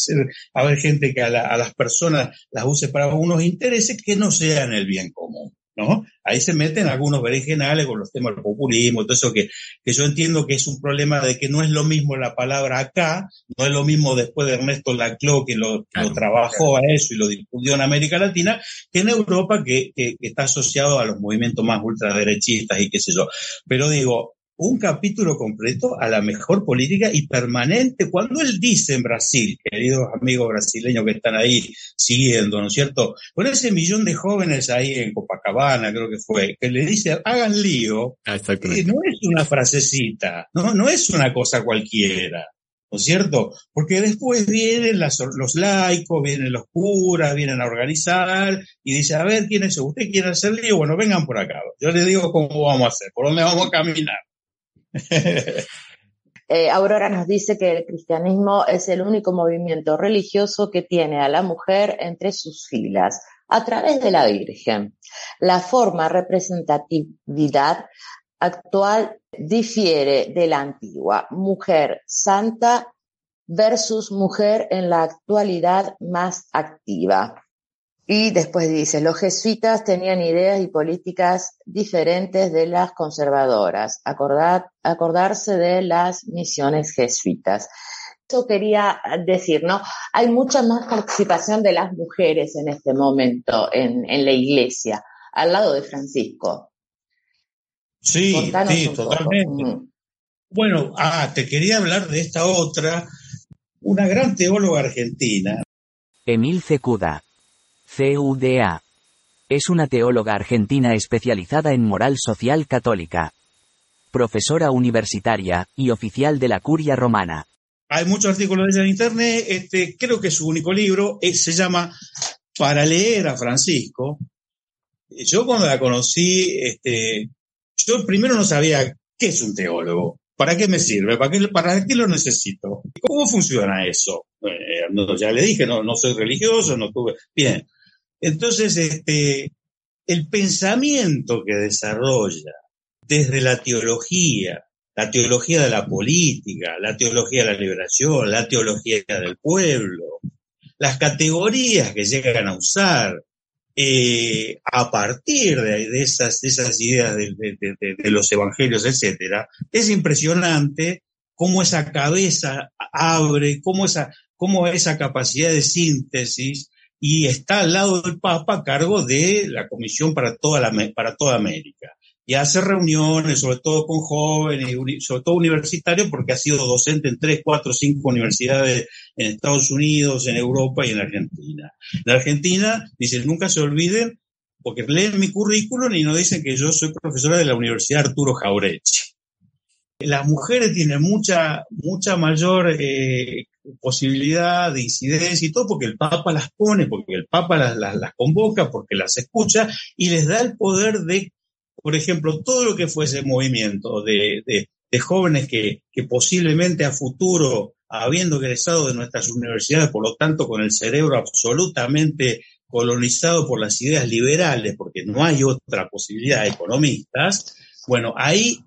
haber gente que a, a las personas las use para unos intereses que no sean el bien común. ¿No? Ahí se meten algunos berenjenales con los temas del populismo, todo eso que, que yo entiendo que es un problema de que no es lo mismo la palabra acá, no es lo mismo después de Ernesto Laclau que lo, trabajó a eso y lo difundió en América Latina, que en Europa que, que, está asociado a los movimientos más ultraderechistas y qué sé yo. Pero digo, un capítulo completo a la mejor política y permanente. Cuando él dice en Brasil, queridos amigos brasileños que están ahí siguiendo, ¿no es cierto? Con ese millón de jóvenes ahí en Copacabana, creo que fue, que le dice, hagan lío, eh, no es una frasecita, no, no es una cosa cualquiera. ¿no es cierto? Porque después vienen los laicos, vienen los curas, vienen a organizar y dice, a ver, ¿quién es ¿Usted quiere hacer lío? Bueno, vengan por acá. Yo les digo cómo vamos a hacer, por dónde vamos a caminar. Eh, Aurora nos dice que el cristianismo es el único movimiento religioso que tiene a la mujer entre sus filas a través de la Virgen. La forma representatividad actual difiere de la antigua, mujer santa versus mujer en la actualidad más activa. Y después dice, los jesuitas tenían ideas y políticas diferentes de las conservadoras, acordarse de las misiones jesuitas. Eso quería decir, ¿no? Hay mucha más participación de las mujeres en este momento en la iglesia, al lado de Francisco. Sí, sí, totalmente. Bueno, ah, te quería hablar de esta otra, una gran teóloga argentina. Emil Cecuda. CUDA. Es una teóloga argentina especializada en moral social católica. Profesora universitaria y oficial de la Curia Romana. Hay muchos artículos de ella en internet. Este, creo que su único libro se llama Para leer a Francisco. Yo cuando la conocí, este, yo primero no sabía qué es un teólogo, para qué me sirve, para qué, para qué lo necesito, cómo funciona eso. Eh, ya le dije, no, no soy religioso, no tuve. Bien. Entonces, este, el pensamiento que desarrolla desde la teología, la teología de la política, la teología de la liberación, la teología del pueblo, las categorías que llegan a usar, eh, a partir de, esas, ideas de, los evangelios, etcétera, es impresionante cómo esa cabeza abre, cómo esa, cómo esa capacidad de síntesis y está al lado del Papa a cargo de la Comisión para toda, la, para toda América y hace reuniones, sobre todo con jóvenes, sobre todo universitarios, porque ha sido docente en tres, cuatro, cinco universidades en Estados Unidos, en Europa y en Argentina. En Argentina, dicen, nunca se olviden, porque leen mi currículum y no dicen que yo soy profesora de la Universidad Arturo Jaureche. Las mujeres tienen mucha, mucha mayor eh, posibilidad de incidencia y todo, porque el Papa las pone, porque el Papa las, las convoca, porque las escucha y les da el poder de por ejemplo, todo lo que fuese movimiento de, jóvenes que, posiblemente a futuro, habiendo egresado de nuestras universidades, por lo tanto con el cerebro absolutamente colonizado por las ideas liberales, porque no hay otra posibilidad de economistas, bueno, ahí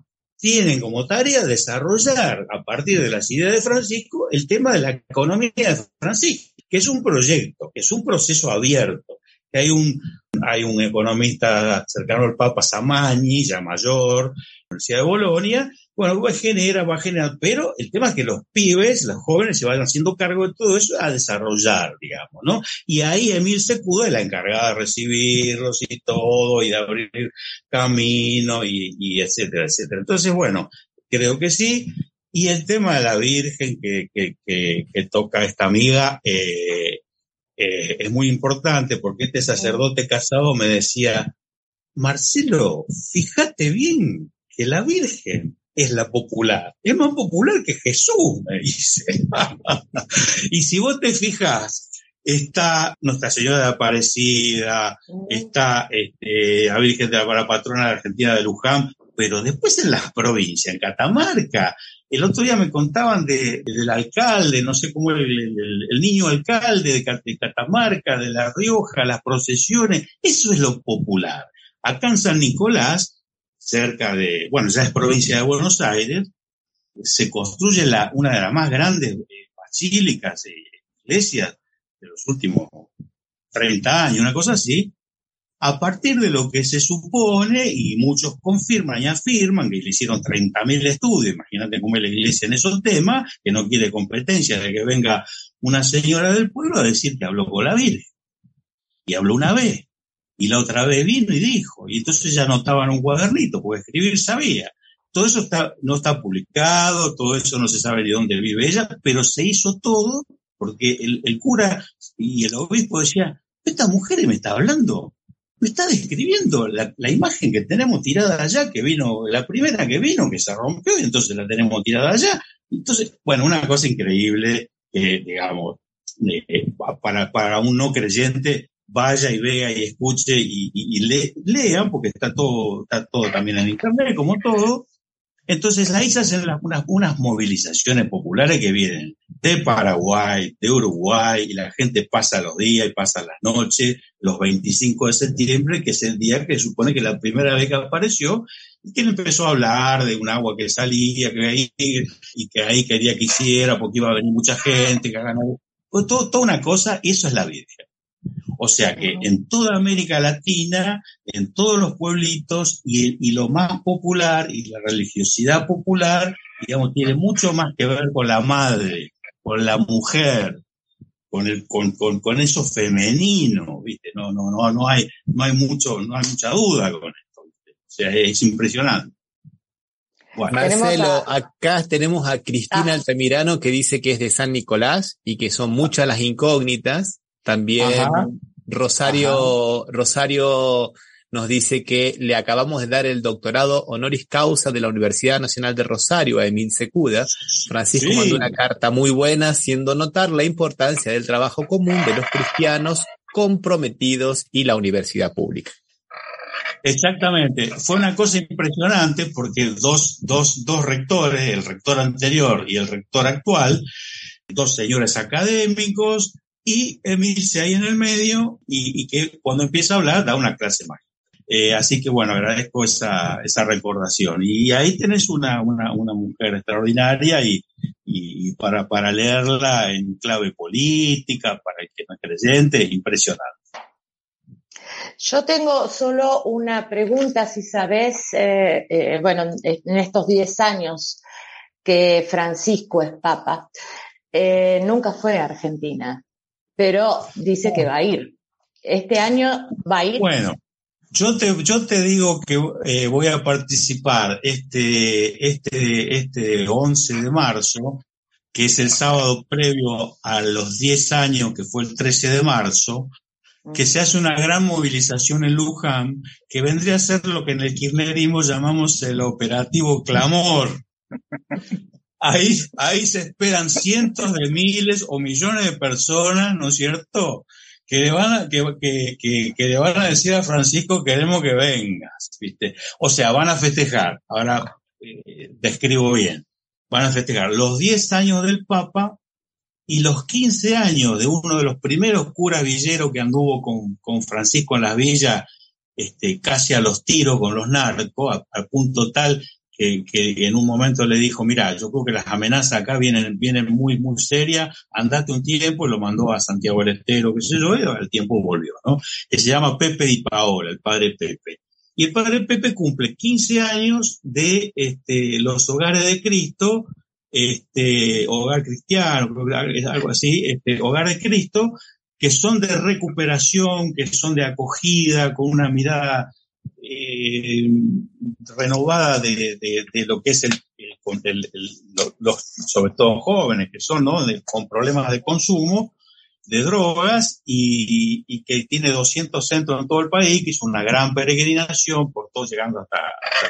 tienen como tarea desarrollar a partir de las ideas de Francisco el tema de la economía de Francisco, que es un proyecto, que es un proceso abierto, hay un, hay un economista cercano al Papa Samagni, ya mayor, Universidad de Bolonia, bueno, va a generar, va a generar, pero el tema es que los pibes, los jóvenes se vayan haciendo cargo de todo eso a desarrollar, digamos, ¿no? Y ahí Emil Secuda es la encargada de recibirlos y todo, y de abrir camino, y, etcétera, etcétera. Entonces, bueno, creo que sí. Y el tema de la Virgen que, que, que, toca esta amiga, eh, eh, es muy importante porque este sacerdote casado me decía, Marcelo, fíjate bien que la Virgen es la popular, es más popular que Jesús, me dice. y si vos te fijas, está Nuestra Señora de Aparecida, está este, la Virgen de la Patrona de Argentina de Luján, pero después en las provincias, en Catamarca, el otro día me contaban de, del alcalde, no sé cómo el, el, niño alcalde de, Catamarca, de La Rioja, las procesiones, eso es lo popular. Acá en San Nicolás, cerca de, bueno, ya es provincia de Buenos Aires, se construye la, una de las más grandes eh, basílicas, e iglesias de los últimos 30 años, una cosa así, a partir de lo que se supone, y muchos confirman y afirman que le hicieron 30.000 estudios, imagínate cómo es la iglesia en esos temas, que no quiere competencia de que venga una señora del pueblo a decir que habló con la Virgen. Y habló una vez, y la otra vez vino y dijo, y entonces ya anotaban un cuadernito, porque escribir sabía. todo eso no está publicado, todo eso no se sabe de dónde vive ella, pero se hizo todo porque el, cura y el obispo decía, esta mujer me está hablando, me está describiendo la, la, imagen que tenemos tirada allá, que vino, la primera que vino, que se rompió, y entonces la tenemos tirada allá. Entonces, bueno, una cosa increíble, eh, digamos, eh, para, para un no creyente, vaya y vea y escuche y, y, y lea, porque está todo, está todo también en internet, como todo, entonces ahí se hacen unas, unas, movilizaciones populares que vienen de Paraguay, de Uruguay, y la gente pasa los días y pasa las noches, los 25 de septiembre, que es el día que supone que la primera vez que apareció, y que empezó a hablar de un agua que salía, que ahí, y que ahí quería que hiciera, porque iba a venir mucha gente, que hagan pues todo, toda una cosa, y eso es la Virgen. O sea que en toda América Latina, en todos los pueblitos, y, y, lo más popular y la religiosidad popular, digamos, tiene mucho más que ver con la madre, con la mujer, con el, con, con, con eso femenino, ¿viste? No, no, no, no hay, no hay mucho, no hay mucha duda con esto, ¿viste? O sea, es impresionante. Bueno. Marcelo, acá tenemos a Cristina ah. Altamirano que dice que es de San Nicolás y que son muchas las incógnitas. También Ajá. Rosario, Ajá. Rosario nos dice que le acabamos de dar el doctorado honoris causa de la Universidad Nacional de Rosario a Emil Secuda. Francisco sí. mandó una carta muy buena haciendo notar la importancia del trabajo común de los cristianos comprometidos y la universidad pública. Exactamente. Fue una cosa impresionante porque dos, dos, dos rectores, el rector anterior y el rector actual, dos señores académicos, y Emilce ahí en el medio y, y, que cuando empieza a hablar da una clase mágica. Eh, así que bueno, agradezco esa, esa recordación. Y ahí tenés una, una, una mujer extraordinaria y, y, para, para leerla en clave política, para el que no es creyente, impresionante. Yo tengo solo una pregunta, si sabes, eh, eh, bueno, en estos 10 años que Francisco es papa, eh, nunca fue a Argentina pero dice que va a ir. Este año va a ir. Bueno, yo te, yo te digo que eh, voy a participar este, este, este 11 de marzo, que es el sábado previo a los 10 años, que fue el 13 de marzo, que se hace una gran movilización en Luján, que vendría a ser lo que en el kirchnerismo llamamos el operativo clamor. Ahí, ahí se esperan cientos de miles o millones de personas, ¿no es cierto? Que le van a, que, que, que, le van a decir a Francisco queremos que vengas, ¿viste? O sea, van a festejar, ahora eh, describo bien, van a festejar los 10 años del Papa y los 15 años de uno de los primeros curas villeros que anduvo con, con Francisco en las villas, este, casi a los tiros con los narcos, al punto tal que, en un momento le dijo, mira, yo creo que las amenazas acá vienen, vienen muy, muy serias, andate un tiempo, y lo mandó a Santiago del Estero, qué sé yo, y al tiempo volvió, ¿no? Que se llama Pepe Di Paola, el padre Pepe. Y el padre Pepe cumple 15 años de este, los hogares de Cristo, este, hogar cristiano, algo así, este, hogar de Cristo, que son de recuperación, que son de acogida, con una mirada eh, renovada de, de, lo que es el, los, sobre todo jóvenes que son, ¿no? De, con problemas de consumo de drogas y, que tiene 200 centros en todo el país, que hizo una gran peregrinación por todo llegando hasta,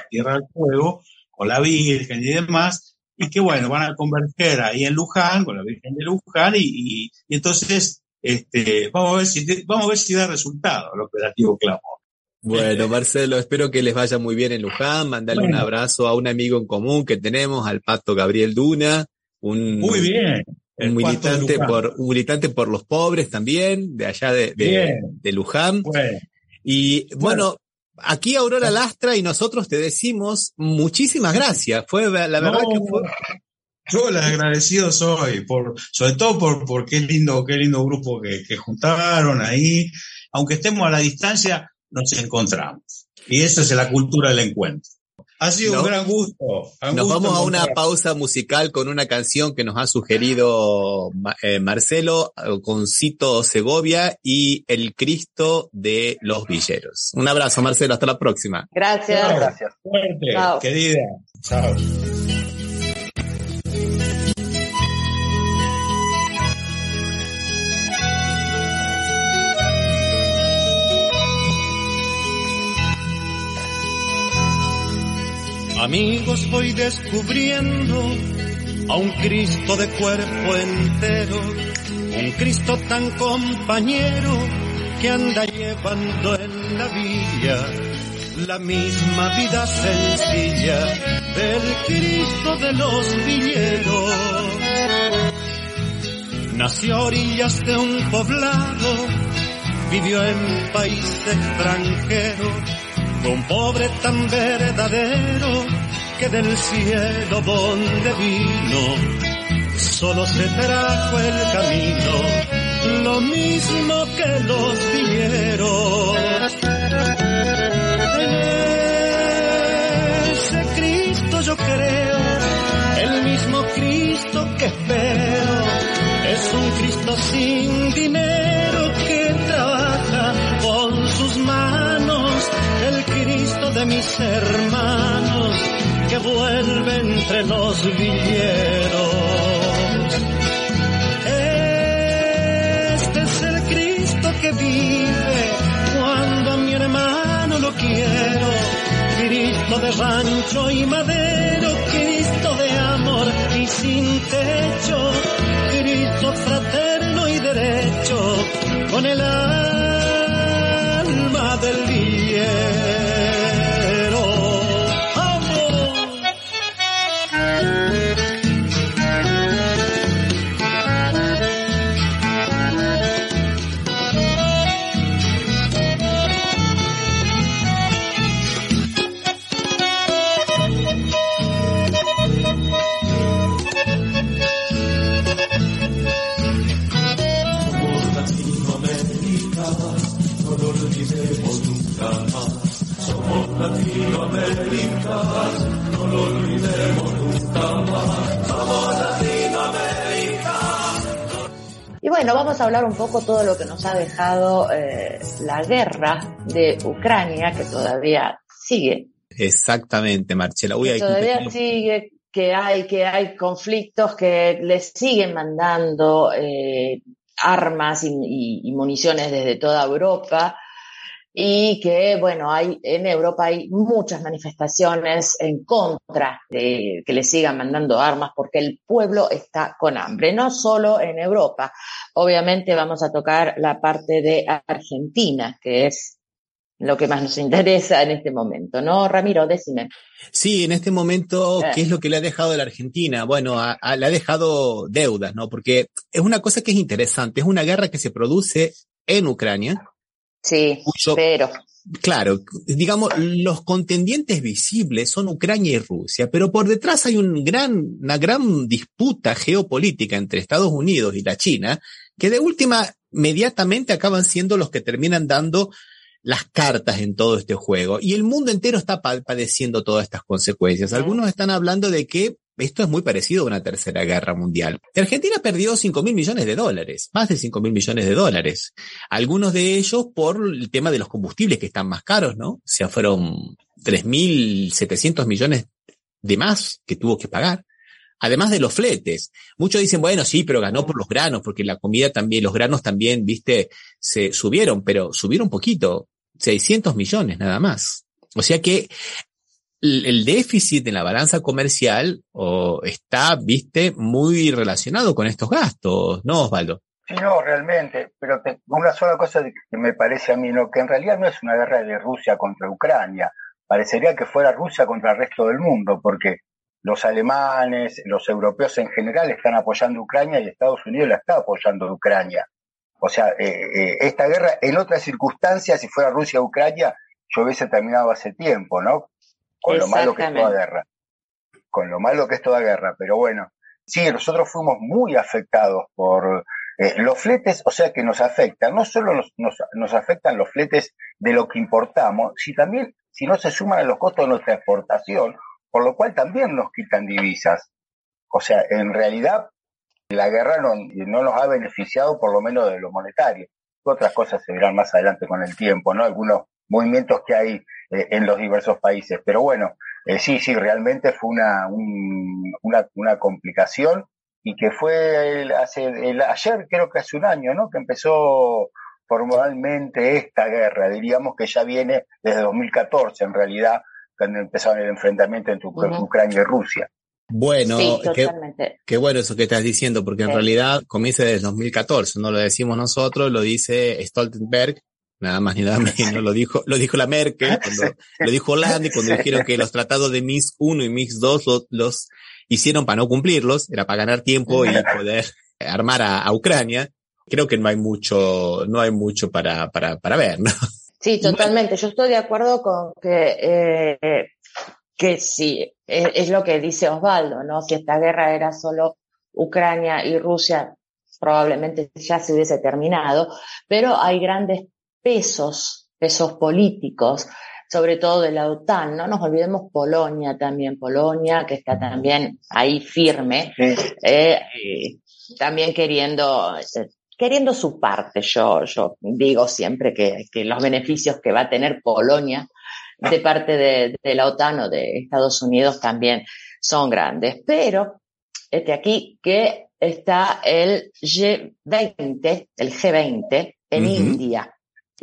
Tierra del Fuego, con la Virgen y demás, y que bueno, van a converger ahí en Luján, con la Virgen de Luján, y, y, y entonces, este, vamos a ver si, vamos a ver si da resultado el operativo Clamor. Bueno, Marcelo, espero que les vaya muy bien en Luján. Mandarle bueno. un abrazo a un amigo en común que tenemos, al Pato Gabriel Duna, un, muy bien. Un militante por, un militante por los pobres también, de allá de, de, de Luján. Bueno. Y bueno, bueno, aquí Aurora Lastra y nosotros te decimos muchísimas gracias. Fue la verdad no, que fue. Yo el agradecido soy, por, sobre todo por, por qué lindo, qué lindo grupo que, que juntaron ahí. Aunque estemos a la distancia, nos encontramos. Y esa es la cultura del encuentro. Ha sido un gran gusto. nos vamos a una pausa musical con una canción que nos ha sugerido eh, Marcelo, con Cito Segovia y El Cristo de los Villeros. Un abrazo, Marcelo. Hasta la próxima. Gracias. Gracias. querida. Chao. Amigos, voy descubriendo a un Cristo de cuerpo entero, un Cristo tan compañero que anda llevando en la villa la misma vida sencilla del Cristo de los villeros. Nació a orillas de un poblado, vivió en país extranjero, un pobre tan verdadero que del cielo donde vino solo se trajo el camino, lo mismo que los villeros. Ese Cristo yo creo, el mismo Cristo que espero, es un Cristo sin dinero Hermanos que vuelve entre los villeros. Este es el Cristo que vive cuando a mi hermano lo quiero. Cristo de rancho y madero, Cristo de amor y sin techo, Cristo fraterno y derecho, con el un poco todo lo que nos ha dejado eh, la guerra de Ucrania, que todavía sigue. Exactamente, Marcela. Uy, todavía sigue, que hay, que hay conflictos que les siguen mandando eh, armas y, municiones desde toda Europa y que, bueno, hay, en Europa hay muchas manifestaciones en contra de que le sigan mandando armas porque el pueblo está con hambre, no solo en Europa. Obviamente vamos a tocar la parte de Argentina, que es lo que más nos interesa en este momento, ¿no? Ramiro, decime. Sí, en este momento, ¿qué es lo que le ha dejado la Argentina? Bueno, le ha dejado deudas, ¿no? Porque es una cosa que es interesante, es una guerra que se produce en Ucrania, Sí, pero. Claro, digamos, los contendientes visibles son Ucrania y Rusia, pero por detrás hay un gran, una gran disputa geopolítica entre Estados Unidos y la China, que de última, inmediatamente acaban siendo los que terminan dando las cartas en todo este juego. Y el mundo entero está padeciendo todas estas consecuencias. Algunos están hablando de que esto es muy parecido a una tercera guerra mundial. Argentina perdió 5 mil millones de dólares, más de 5 mil millones de dólares. Algunos de ellos por el tema de los combustibles que están más caros, ¿no? O sea, fueron 3.700 millones de más que tuvo que pagar. Además de los fletes. Muchos dicen, bueno, sí, pero ganó por los granos, porque la comida también, los granos también, viste, se subieron, pero subieron poquito, 600 millones nada más. O sea que el déficit en la balanza comercial o está, viste, muy relacionado con estos gastos, ¿no, Osvaldo? Sí, no, realmente, pero una sola cosa que me parece a mí, ¿no? que en realidad no es una guerra de Rusia contra Ucrania, parecería que fuera Rusia contra el resto del mundo, porque los alemanes, los europeos en general están apoyando a Ucrania y Estados Unidos la está apoyando a Ucrania. O sea, eh, eh, esta guerra en otras circunstancias, si fuera Rusia-Ucrania, yo hubiese terminado hace tiempo, ¿no? Con lo malo que es toda guerra. Con lo malo que es toda guerra, pero bueno, sí, nosotros fuimos muy afectados por Eh, los fletes, o sea que nos afectan, no solo nos, nos, afectan los fletes de lo que importamos, sino también si no se suman a los costos de nuestra exportación, por lo cual también nos quitan divisas. O sea, en realidad la guerra no, no nos ha beneficiado por lo menos de lo monetario. Otras cosas se verán más adelante con el tiempo, ¿no? Algunos movimientos que hay eh, en los diversos países. Pero bueno, eh, sí, sí, realmente fue una, una, una complicación y que fue el, hace, el, ayer, creo que hace un año, ¿no? Que empezó formalmente esta guerra, diríamos que ya viene desde 2014 en realidad, cuando empezaron el enfrentamiento entre Ucrania y Rusia. Bueno, qué, bueno eso que estás diciendo, porque en realidad comienza desde 2014, no lo decimos nosotros, lo dice Stoltenberg, nada más ni nada menos, lo dijo, lo dijo la Merkel, cuando, lo dijo Hollande cuando dijeron que los tratados de Minsk 1 y Minsk 2 los, hicieron para no cumplirlos, era para ganar tiempo y poder armar a, Ucrania. Creo que no hay mucho, no hay mucho para, para, para ver, ¿no? Sí, totalmente. Yo estoy de acuerdo con que eh, que sí, es, lo que dice Osvaldo, ¿no? Si esta guerra era solo Ucrania y Rusia, probablemente ya se hubiese terminado, pero hay grandes pesos, pesos políticos, sobre todo de la OTAN, no nos olvidemos Polonia también, Polonia que está también ahí firme, eh, también queriendo, queriendo su parte, yo, yo digo siempre que, que los beneficios que va a tener Polonia de parte de, la OTAN o de Estados Unidos también son grandes. Pero este aquí que está el G20, el G20 en India.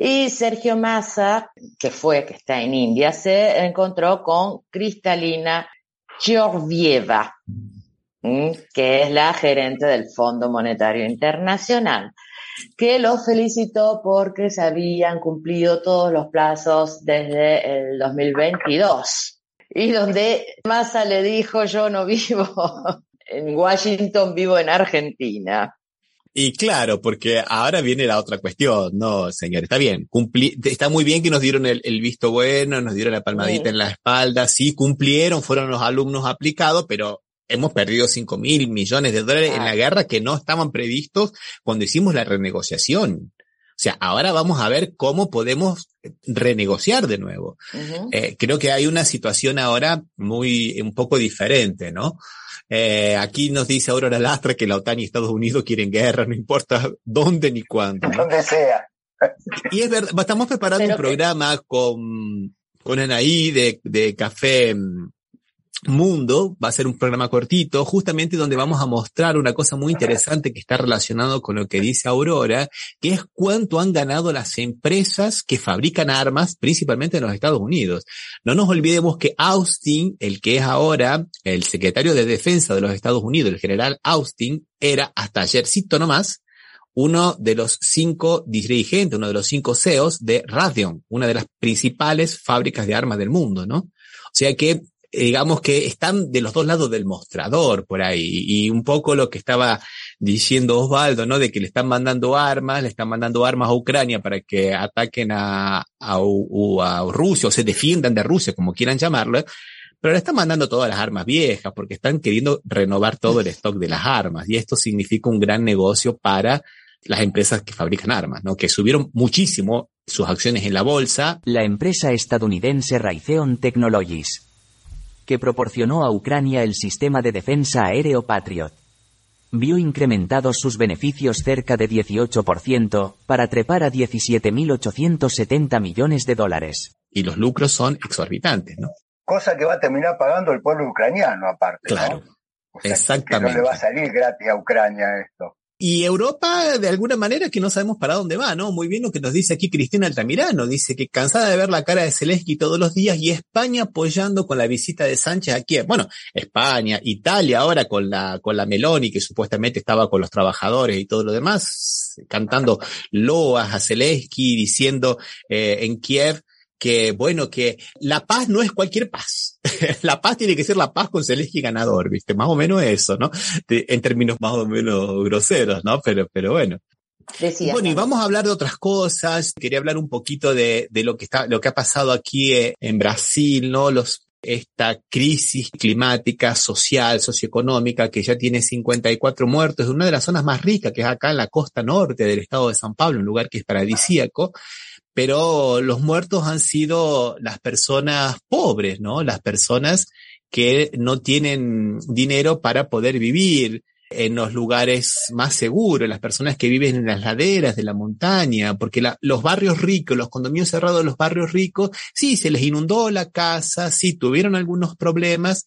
Y Sergio Massa, que fue, que está en India, se encontró con Cristalina Georgieva, que es la gerente del Fondo Monetario Internacional que los felicitó porque se habían cumplido todos los plazos desde el 2022. Y donde Massa le dijo, yo no vivo en Washington, vivo en Argentina. Y claro, porque ahora viene la otra cuestión, no, señor, está bien, está muy bien que nos dieron el, visto bueno, nos dieron la palmadita en la espalda, sí, cumplieron, fueron los alumnos aplicados, pero hemos perdido 5 mil millones de dólares en la guerra que no estaban previstos cuando hicimos la renegociación. O sea, ahora vamos a ver cómo podemos renegociar de nuevo. Eh, creo que hay una situación ahora muy, un poco diferente, ¿no? Eh, aquí nos dice Aurora Lastra que la OTAN y Estados Unidos quieren guerra, no importa dónde ni cuándo. Donde sea. Y es verdad, estamos preparando un programa con, con Anaí de, de Café Mundo va a ser un programa cortito, justamente donde vamos a mostrar una cosa muy interesante que está relacionado con lo que dice Aurora, que es cuánto han ganado las empresas que fabrican armas, principalmente en los Estados Unidos. No nos olvidemos que Austin, el que es ahora el secretario de Defensa de los Estados Unidos, el general Austin, era hasta ayercito nomás uno de los cinco dirigentes, uno de los cinco CEOs de Raytheon, una de las principales fábricas de armas del mundo, ¿no? O sea que digamos que están de los dos lados del mostrador por ahí. Y un poco lo que estaba diciendo Osvaldo, ¿no? De que le están mandando armas, le están mandando armas a Ucrania para que ataquen a, a, a Rusia o se defiendan de Rusia, como quieran llamarlo. Pero le están mandando todas las armas viejas porque están queriendo renovar todo el stock de las armas. Y esto significa un gran negocio para las empresas que fabrican armas, ¿no? Que subieron muchísimo sus acciones en la bolsa. La empresa estadounidense Raytheon Technologies que proporcionó a Ucrania el sistema de defensa aéreo Patriot. Vio incrementados sus beneficios cerca de 18%, para trepar a 17.870 millones de dólares. Y los lucros son exorbitantes, ¿no? Cosa que va a terminar pagando el pueblo ucraniano aparte. Claro. Exactamente. Que no le va a salir gratis a Ucrania esto. Y Europa, de alguna manera, que no sabemos para dónde va, ¿no? Muy bien lo que nos dice aquí Cristina Altamirano. Dice que cansada de ver la cara de Zelensky todos los días y España apoyando con la visita de Sánchez aquí. Bueno, España, Italia ahora con la, con la Meloni, que supuestamente estaba con los trabajadores y todo lo demás, cantando loas a Zelensky, diciendo eh, en Kiev que, bueno, que la paz no es cualquier paz. la paz tiene que ser la paz con Zelensky ganador, ¿viste? Más o menos eso, ¿no? en términos más o menos groseros, ¿no? Pero, pero bueno. bueno, y vamos a hablar de otras cosas. Quería hablar un poquito de, de lo que está, lo que ha pasado aquí eh, en Brasil, ¿no? Los esta crisis climática, social, socioeconómica, que ya tiene 54 muertos, de una de las zonas más ricas, que es acá en la costa norte del estado de San Pablo, un lugar que es paradisíaco, pero los muertos han sido las personas pobres, ¿no? Las personas que no tienen dinero para poder vivir, en los lugares más seguros, las personas que viven en las laderas de la montaña, porque los barrios ricos, los condominios cerrados de los barrios ricos, sí, se les inundó la casa, sí, tuvieron algunos problemas,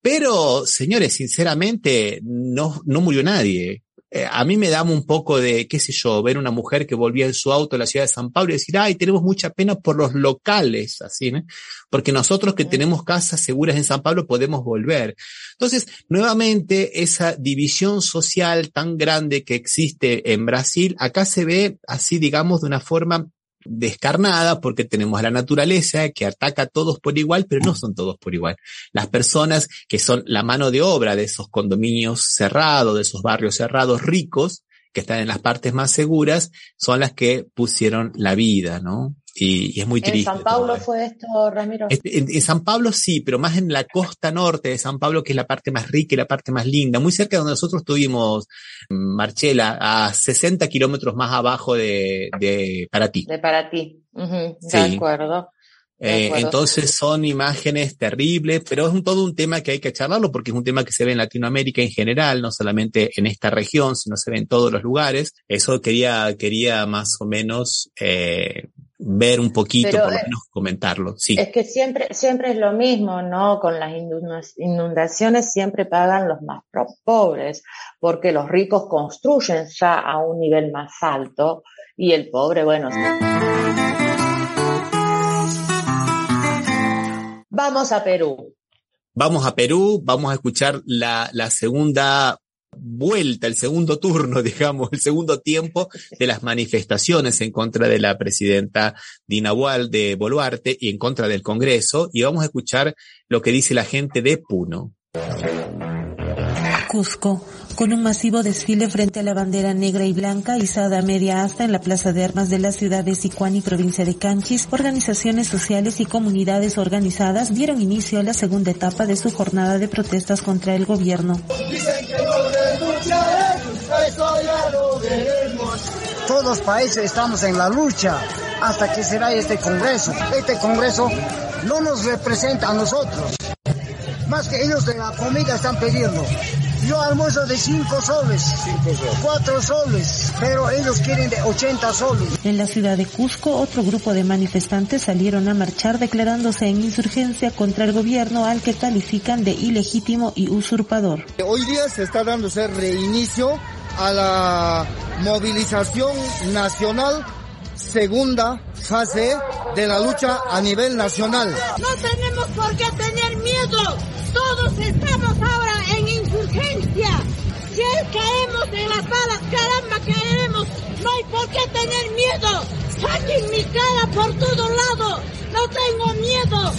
pero, señores, sinceramente, no, no murió nadie. Eh, a mí me da un poco de, qué sé yo, ver una mujer que volvía en su auto a la ciudad de San Pablo y decir, ay, tenemos mucha pena por los locales, así, ¿no? Porque nosotros que tenemos casas seguras en San Pablo podemos volver. Entonces, nuevamente, esa división social tan grande que existe en Brasil, acá se ve así, digamos, de una forma descarnada porque tenemos la naturaleza que ataca a todos por igual, pero no son todos por igual. Las personas que son la mano de obra de esos condominios cerrados, de esos barrios cerrados ricos, que están en las partes más seguras, son las que pusieron la vida, ¿no? Y, es muy triste. ¿En San Pablo fue esto, Ramiro? En, San Pablo sí, pero más en la costa norte de San Pablo, que es la parte más rica y la parte más linda, muy cerca de donde nosotros tuvimos mm, Marchela, a 60 kilómetros más abajo de, de Paraty. De Paraty, de acuerdo. Eh, entonces son imágenes terribles, pero es un, todo un tema que hay que charlarlo porque es un tema que se ve en Latinoamérica en general, no solamente en esta región, sino se ve en todos los lugares. Eso quería, quería más o menos eh, ver un poquito, por lo menos comentarlo. Sí. Es que siempre, siempre es lo mismo, ¿no? Con las inundaciones siempre pagan los más pobres, porque los ricos construyen ya a un nivel más alto y el pobre, bueno. Vamos a Perú. Vamos a Perú, vamos a escuchar la, la segunda vuelta, el segundo turno, digamos, el segundo tiempo de las manifestaciones en contra de la presidenta Dina de Boluarte y en contra del Congreso. Y vamos a escuchar lo que dice la gente de Puno. Cusco, con un masivo desfile frente a la bandera negra y blanca izada a media asta en la Plaza de Armas de la ciudad de Sicuani, provincia de Canchis, organizaciones sociales y comunidades organizadas dieron inicio a la segunda etapa de su jornada de protestas contra el gobierno. Todos los países estamos en la lucha hasta que será este Congreso. Este Congreso no nos representa a nosotros. Más que ellos de la comida están pidiendo. Yo almuerzo de 5 soles, 4 soles, pero ellos quieren de 80 soles. En la ciudad de Cusco, otro grupo de manifestantes salieron a marchar declarándose en insurgencia contra el gobierno al que califican de ilegítimo y usurpador. Hoy día se está dándose reinicio a la movilización nacional segunda fase de la lucha a nivel nacional. No tenemos por qué tener miedo. Todos estamos ahora en insurgencia. Si caemos en las balas, caramba, caeremos. No hay por qué tener miedo. Saquen mi cara por todo lado. No tengo miedo.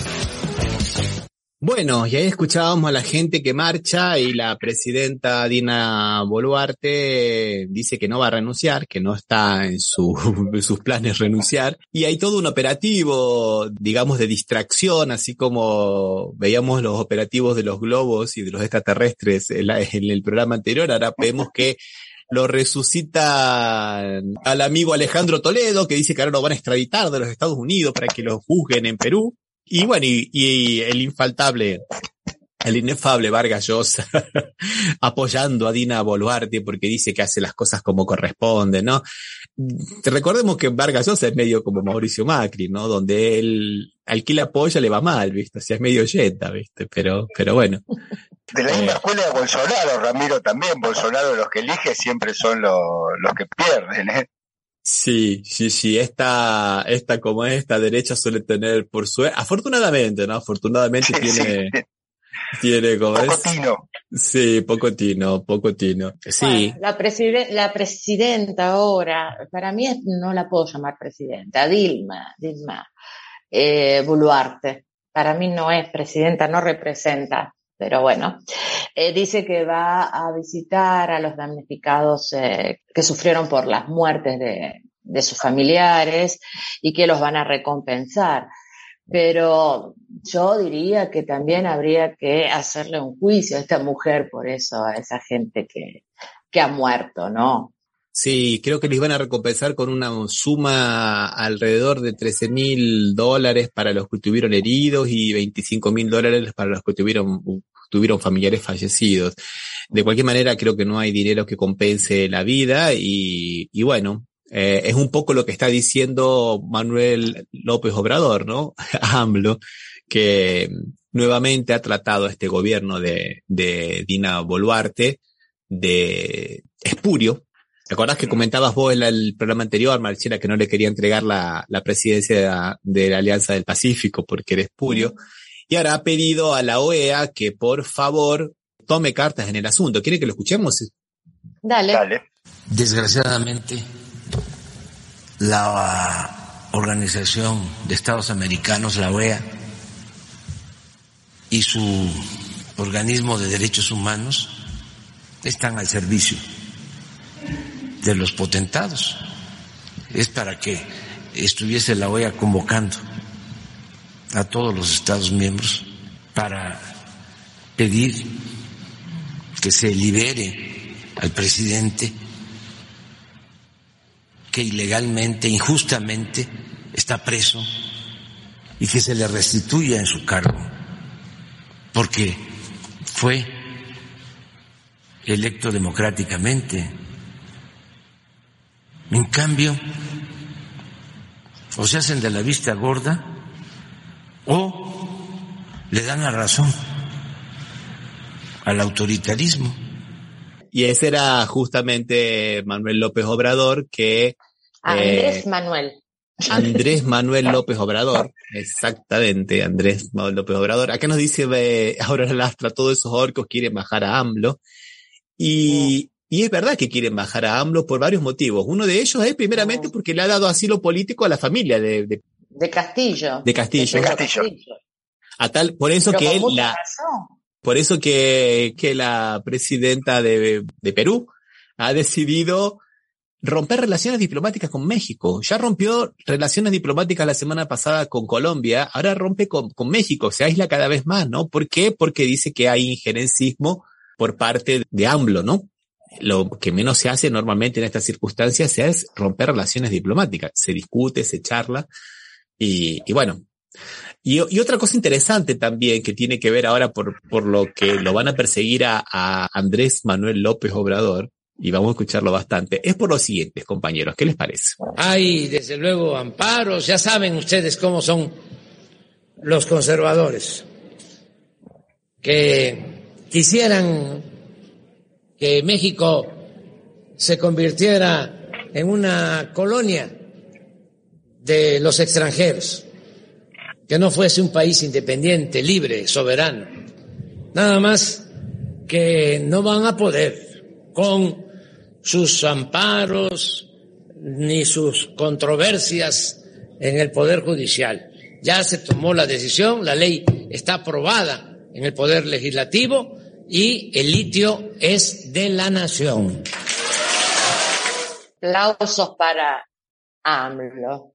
Bueno, y ahí escuchábamos a la gente que marcha y la presidenta Dina Boluarte dice que no va a renunciar, que no está en, sus planes renunciar. Y hay todo un operativo, digamos, de distracción, así como veíamos los operativos de los globos y de los extraterrestres en, en el programa anterior. Ahora vemos que lo resucita al amigo Alejandro Toledo, que dice que ahora lo van a extraditar de los Estados Unidos para que lo juzguen en Perú. Y bueno, y, el infaltable, el inefable Vargas Llosa apoyando a Dina Boluarte porque dice que hace las cosas como corresponde, ¿no? Recordemos que Vargas Llosa es medio como Mauricio Macri, ¿no? Donde él, al que le apoya le va mal, ¿viste? O sea, es medio yeta, ¿viste? Pero, pero bueno. De la misma escuela de Bolsonaro, Ramiro también. Bolsonaro los que elige siempre son los que pierden, ¿eh? Sí, sí, sí, esta, esta como esta derecha suele tener por su, afortunadamente, ¿no? Afortunadamente tiene, tiene como poco tino. Sí, poco tino, poco tino. Sí. la, la presidenta ahora, para mí no la puedo llamar presidenta, Dilma, Dilma, eh, Boluarte. Para mí no es presidenta, no representa pero bueno, eh, dice que va a visitar a los damnificados eh, que sufrieron por las muertes de, de, sus familiares y que los van a recompensar. Pero yo diría que también habría que hacerle un juicio a esta mujer por eso, a esa gente que, que ha muerto, ¿no? Sí, creo que les van a recompensar con una suma alrededor de 13 mil dólares para los que tuvieron heridos y 25 mil dólares para los que tuvieron, tuvieron familiares fallecidos. De cualquier manera, creo que no hay dinero que compense la vida y, y bueno, eh, es un poco lo que está diciendo Manuel López Obrador, ¿no? AMLO, que nuevamente ha tratado a este gobierno de, de Dina Boluarte de espurio. ¿Te acordás que comentabas vos en el programa anterior, Marcela, que no le quería entregar la, la presidencia de la, de la, Alianza del Pacífico porque era espurio? Y ahora ha pedido a la OEA que por favor tome cartas en el asunto. ¿Quiere que lo escuchemos? Dale. Dale. Desgraciadamente, la Organización de Estados Americanos, la OEA, y su organismo de derechos humanos están al servicio de los potentados. Es para que estuviese la OEA convocando a todos los Estados miembros para pedir que se libere al presidente que ilegalmente, injustamente está preso y que se le restituya en su cargo, porque fue electo democráticamente. En cambio, o se hacen de la vista gorda o le dan la razón al autoritarismo. Y ese era justamente Manuel López Obrador que... Andrés eh, Manuel. Andrés Manuel López Obrador, exactamente, Andrés Manuel López Obrador. Acá nos dice eh, ahora Lastra, todos esos orcos quieren bajar a AMLO. Y, y es verdad que quieren bajar a AMLO por varios motivos. Uno de ellos es primeramente porque le ha dado asilo político a la familia de, de, de Castillo. De Castillo. De Castillo. A tal, por eso Pero que él, la, razón. por eso que, que la presidenta de, de Perú ha decidido romper relaciones diplomáticas con México. Ya rompió relaciones diplomáticas la semana pasada con Colombia, ahora rompe con, con México, se aísla cada vez más, ¿no? ¿Por qué? Porque dice que hay injerencismo por parte de AMLO, ¿no? Lo que menos se hace normalmente en estas circunstancias es romper relaciones diplomáticas. Se discute, se charla y, bueno. Y, y, otra cosa interesante también que tiene que ver ahora por, por lo que lo van a perseguir a, a Andrés Manuel López Obrador, y vamos a escucharlo bastante, es por los siguientes, compañeros. ¿Qué les parece? Hay, desde luego, amparos. Ya saben ustedes cómo son los conservadores, que quisieran que México se convirtiera en una colonia de los extranjeros, que no fuese un país independiente, libre, soberano. Nada más que no van a poder con sus amparos ni sus controversias en el Poder Judicial. Ya se tomó la decisión, la ley está aprobada en el Poder Legislativo y el litio es de la nación. Aplausos para AMLO.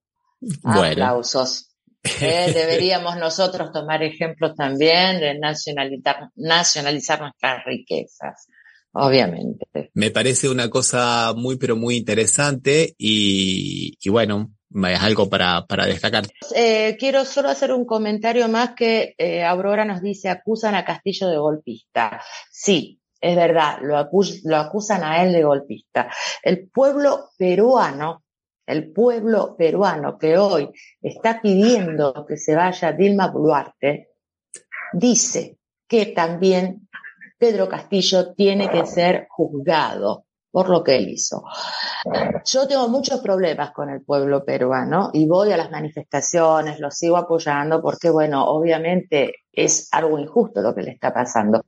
Bueno. Aplausos. Eh, deberíamos nosotros tomar ejemplos también de nacionalizar, nacionalizar nuestras riquezas, obviamente. Me parece una cosa muy, pero muy interesante y, y bueno, es algo para, para destacar. Eh, quiero solo hacer un comentario más que eh, Aurora nos dice, acusan a Castillo de golpista. Sí, es verdad, lo, acus lo acusan a él de golpista. El pueblo peruano el pueblo peruano que hoy está pidiendo que se vaya Dilma Boluarte, dice que también Pedro Castillo tiene que ser juzgado por lo que él hizo. Yo tengo muchos problemas con el pueblo peruano y voy a las manifestaciones, lo sigo apoyando porque, bueno, obviamente es algo injusto lo que le está pasando.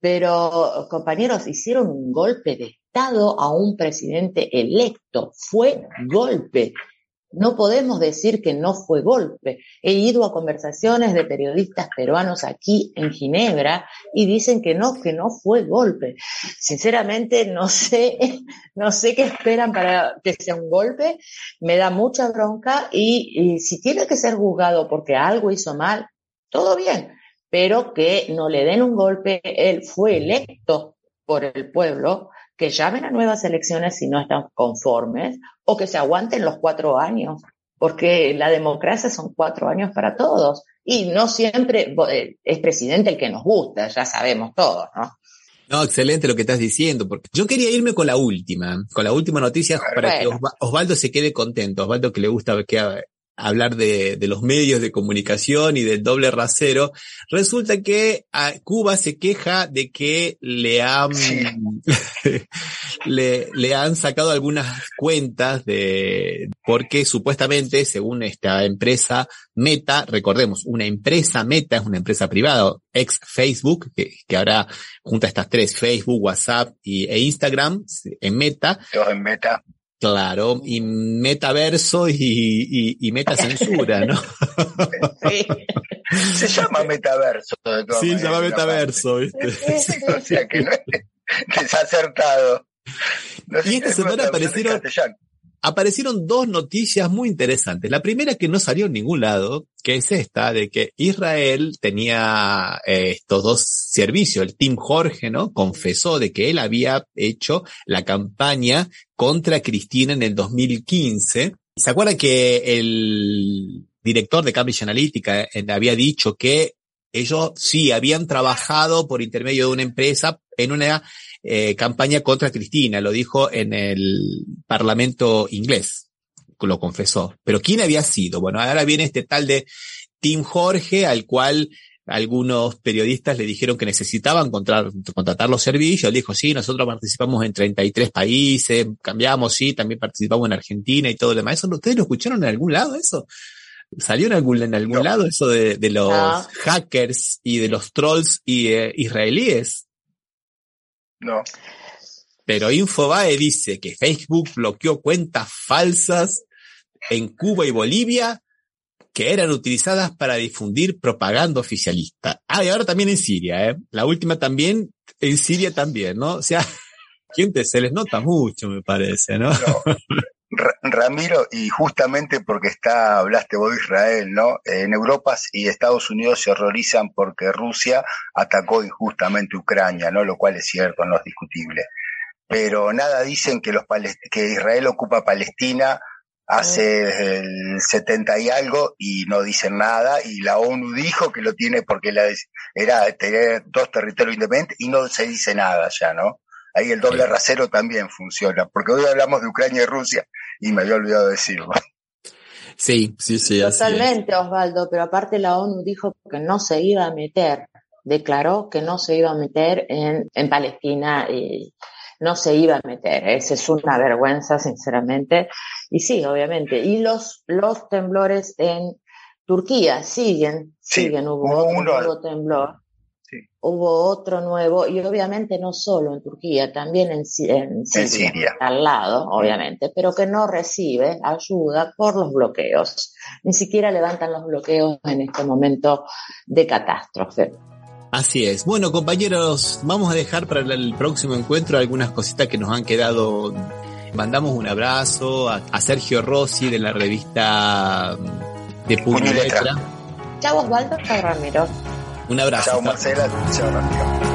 Pero, compañeros, hicieron un golpe de Estado a un presidente electo. Fue golpe. No podemos decir que no fue golpe. He ido a conversaciones de periodistas peruanos aquí en Ginebra y dicen que no, que no fue golpe. Sinceramente, no sé, no sé qué esperan para que sea un golpe. Me da mucha bronca y, y si tiene que ser juzgado porque algo hizo mal, todo bien, pero que no le den un golpe. Él fue electo por el pueblo que llamen a nuevas elecciones si no están conformes o que se aguanten los cuatro años, porque la democracia son cuatro años para todos y no siempre eh, es presidente el que nos gusta, ya sabemos todos, ¿no? No, excelente lo que estás diciendo, porque yo quería irme con la última, con la última noticia para que Osvaldo se quede contento, Osvaldo que le gusta que hablar de, de, los medios de comunicación y del doble rasero, resulta que a Cuba se queja de que le han, le, le, han sacado algunas cuentas de, porque supuestamente, según esta empresa Meta, recordemos, una empresa Meta es una empresa privada, ex Facebook, que, que ahora junta estas tres, Facebook, WhatsApp y, e Instagram, en Meta. en Meta Claro, y metaverso y, y, y metacensura, ¿no? Sí. Se llama metaverso. De sí, se llama metaverso, ¿viste? o sea que no es desacertado. No y esta semana aparecieron, aparecieron dos noticias muy interesantes. La primera que no salió en ningún lado, que es esta, de que Israel tenía eh, estos dos servicios. El Team Jorge, ¿no? Confesó de que él había hecho la campaña contra Cristina en el 2015. ¿Se acuerdan que el director de Cambridge Analytica eh, había dicho que ellos sí habían trabajado por intermedio de una empresa en una eh, campaña contra Cristina, lo dijo en el Parlamento inglés, lo confesó. Pero ¿quién había sido? Bueno, ahora viene este tal de Tim Jorge, al cual algunos periodistas le dijeron que necesitaban contratar, los servicios. Él dijo, sí, nosotros participamos en 33 países, cambiamos, sí, también participamos en Argentina y todo lo demás. ¿Eso ustedes lo escucharon en algún lado eso? ¿Salió en algún, en algún lado eso de, de los hackers y de los trolls y, eh, israelíes? No. Pero Infobae dice que Facebook bloqueó cuentas falsas en Cuba y Bolivia que eran utilizadas para difundir propaganda oficialista. Ah, y ahora también en Siria, ¿eh? La última también, en Siria también, ¿no? O sea, gente se les nota mucho, me parece, ¿no? Ramiro, y justamente porque está, hablaste vos de Israel, ¿no? En Europa y Estados Unidos se horrorizan porque Rusia atacó injustamente Ucrania, ¿no? Lo cual es cierto, no es discutible. Pero nada dicen que los que Israel ocupa Palestina hace el 70 y algo y no dicen nada y la ONU dijo que lo tiene porque la, era tener dos territorios independientes y no se dice nada ya, ¿no? Ahí el doble rasero también funciona, porque hoy hablamos de Ucrania y Rusia y me había olvidado decirlo. Sí, sí, sí. Totalmente, Osvaldo, pero aparte la ONU dijo que no se iba a meter, declaró que no se iba a meter en, en Palestina y no se iba a meter. Esa es una vergüenza, sinceramente. Y sí, obviamente. Y los, los temblores en Turquía siguen, siguen. Hubo, un nuevo temblor. Hubo otro nuevo, y obviamente no solo en Turquía, también en, Siria, al lado, obviamente, pero que no recibe ayuda por los bloqueos. Ni siquiera levantan los bloqueos en este momento de catástrofe. Así es. Bueno, compañeros, vamos a dejar para el próximo encuentro algunas cositas que nos han quedado. Mandamos un abrazo a, Sergio Rossi de la revista de Puño Chao Osvaldo, Ramiro. Un abrazo. Chao Marcela, chao Ramiro.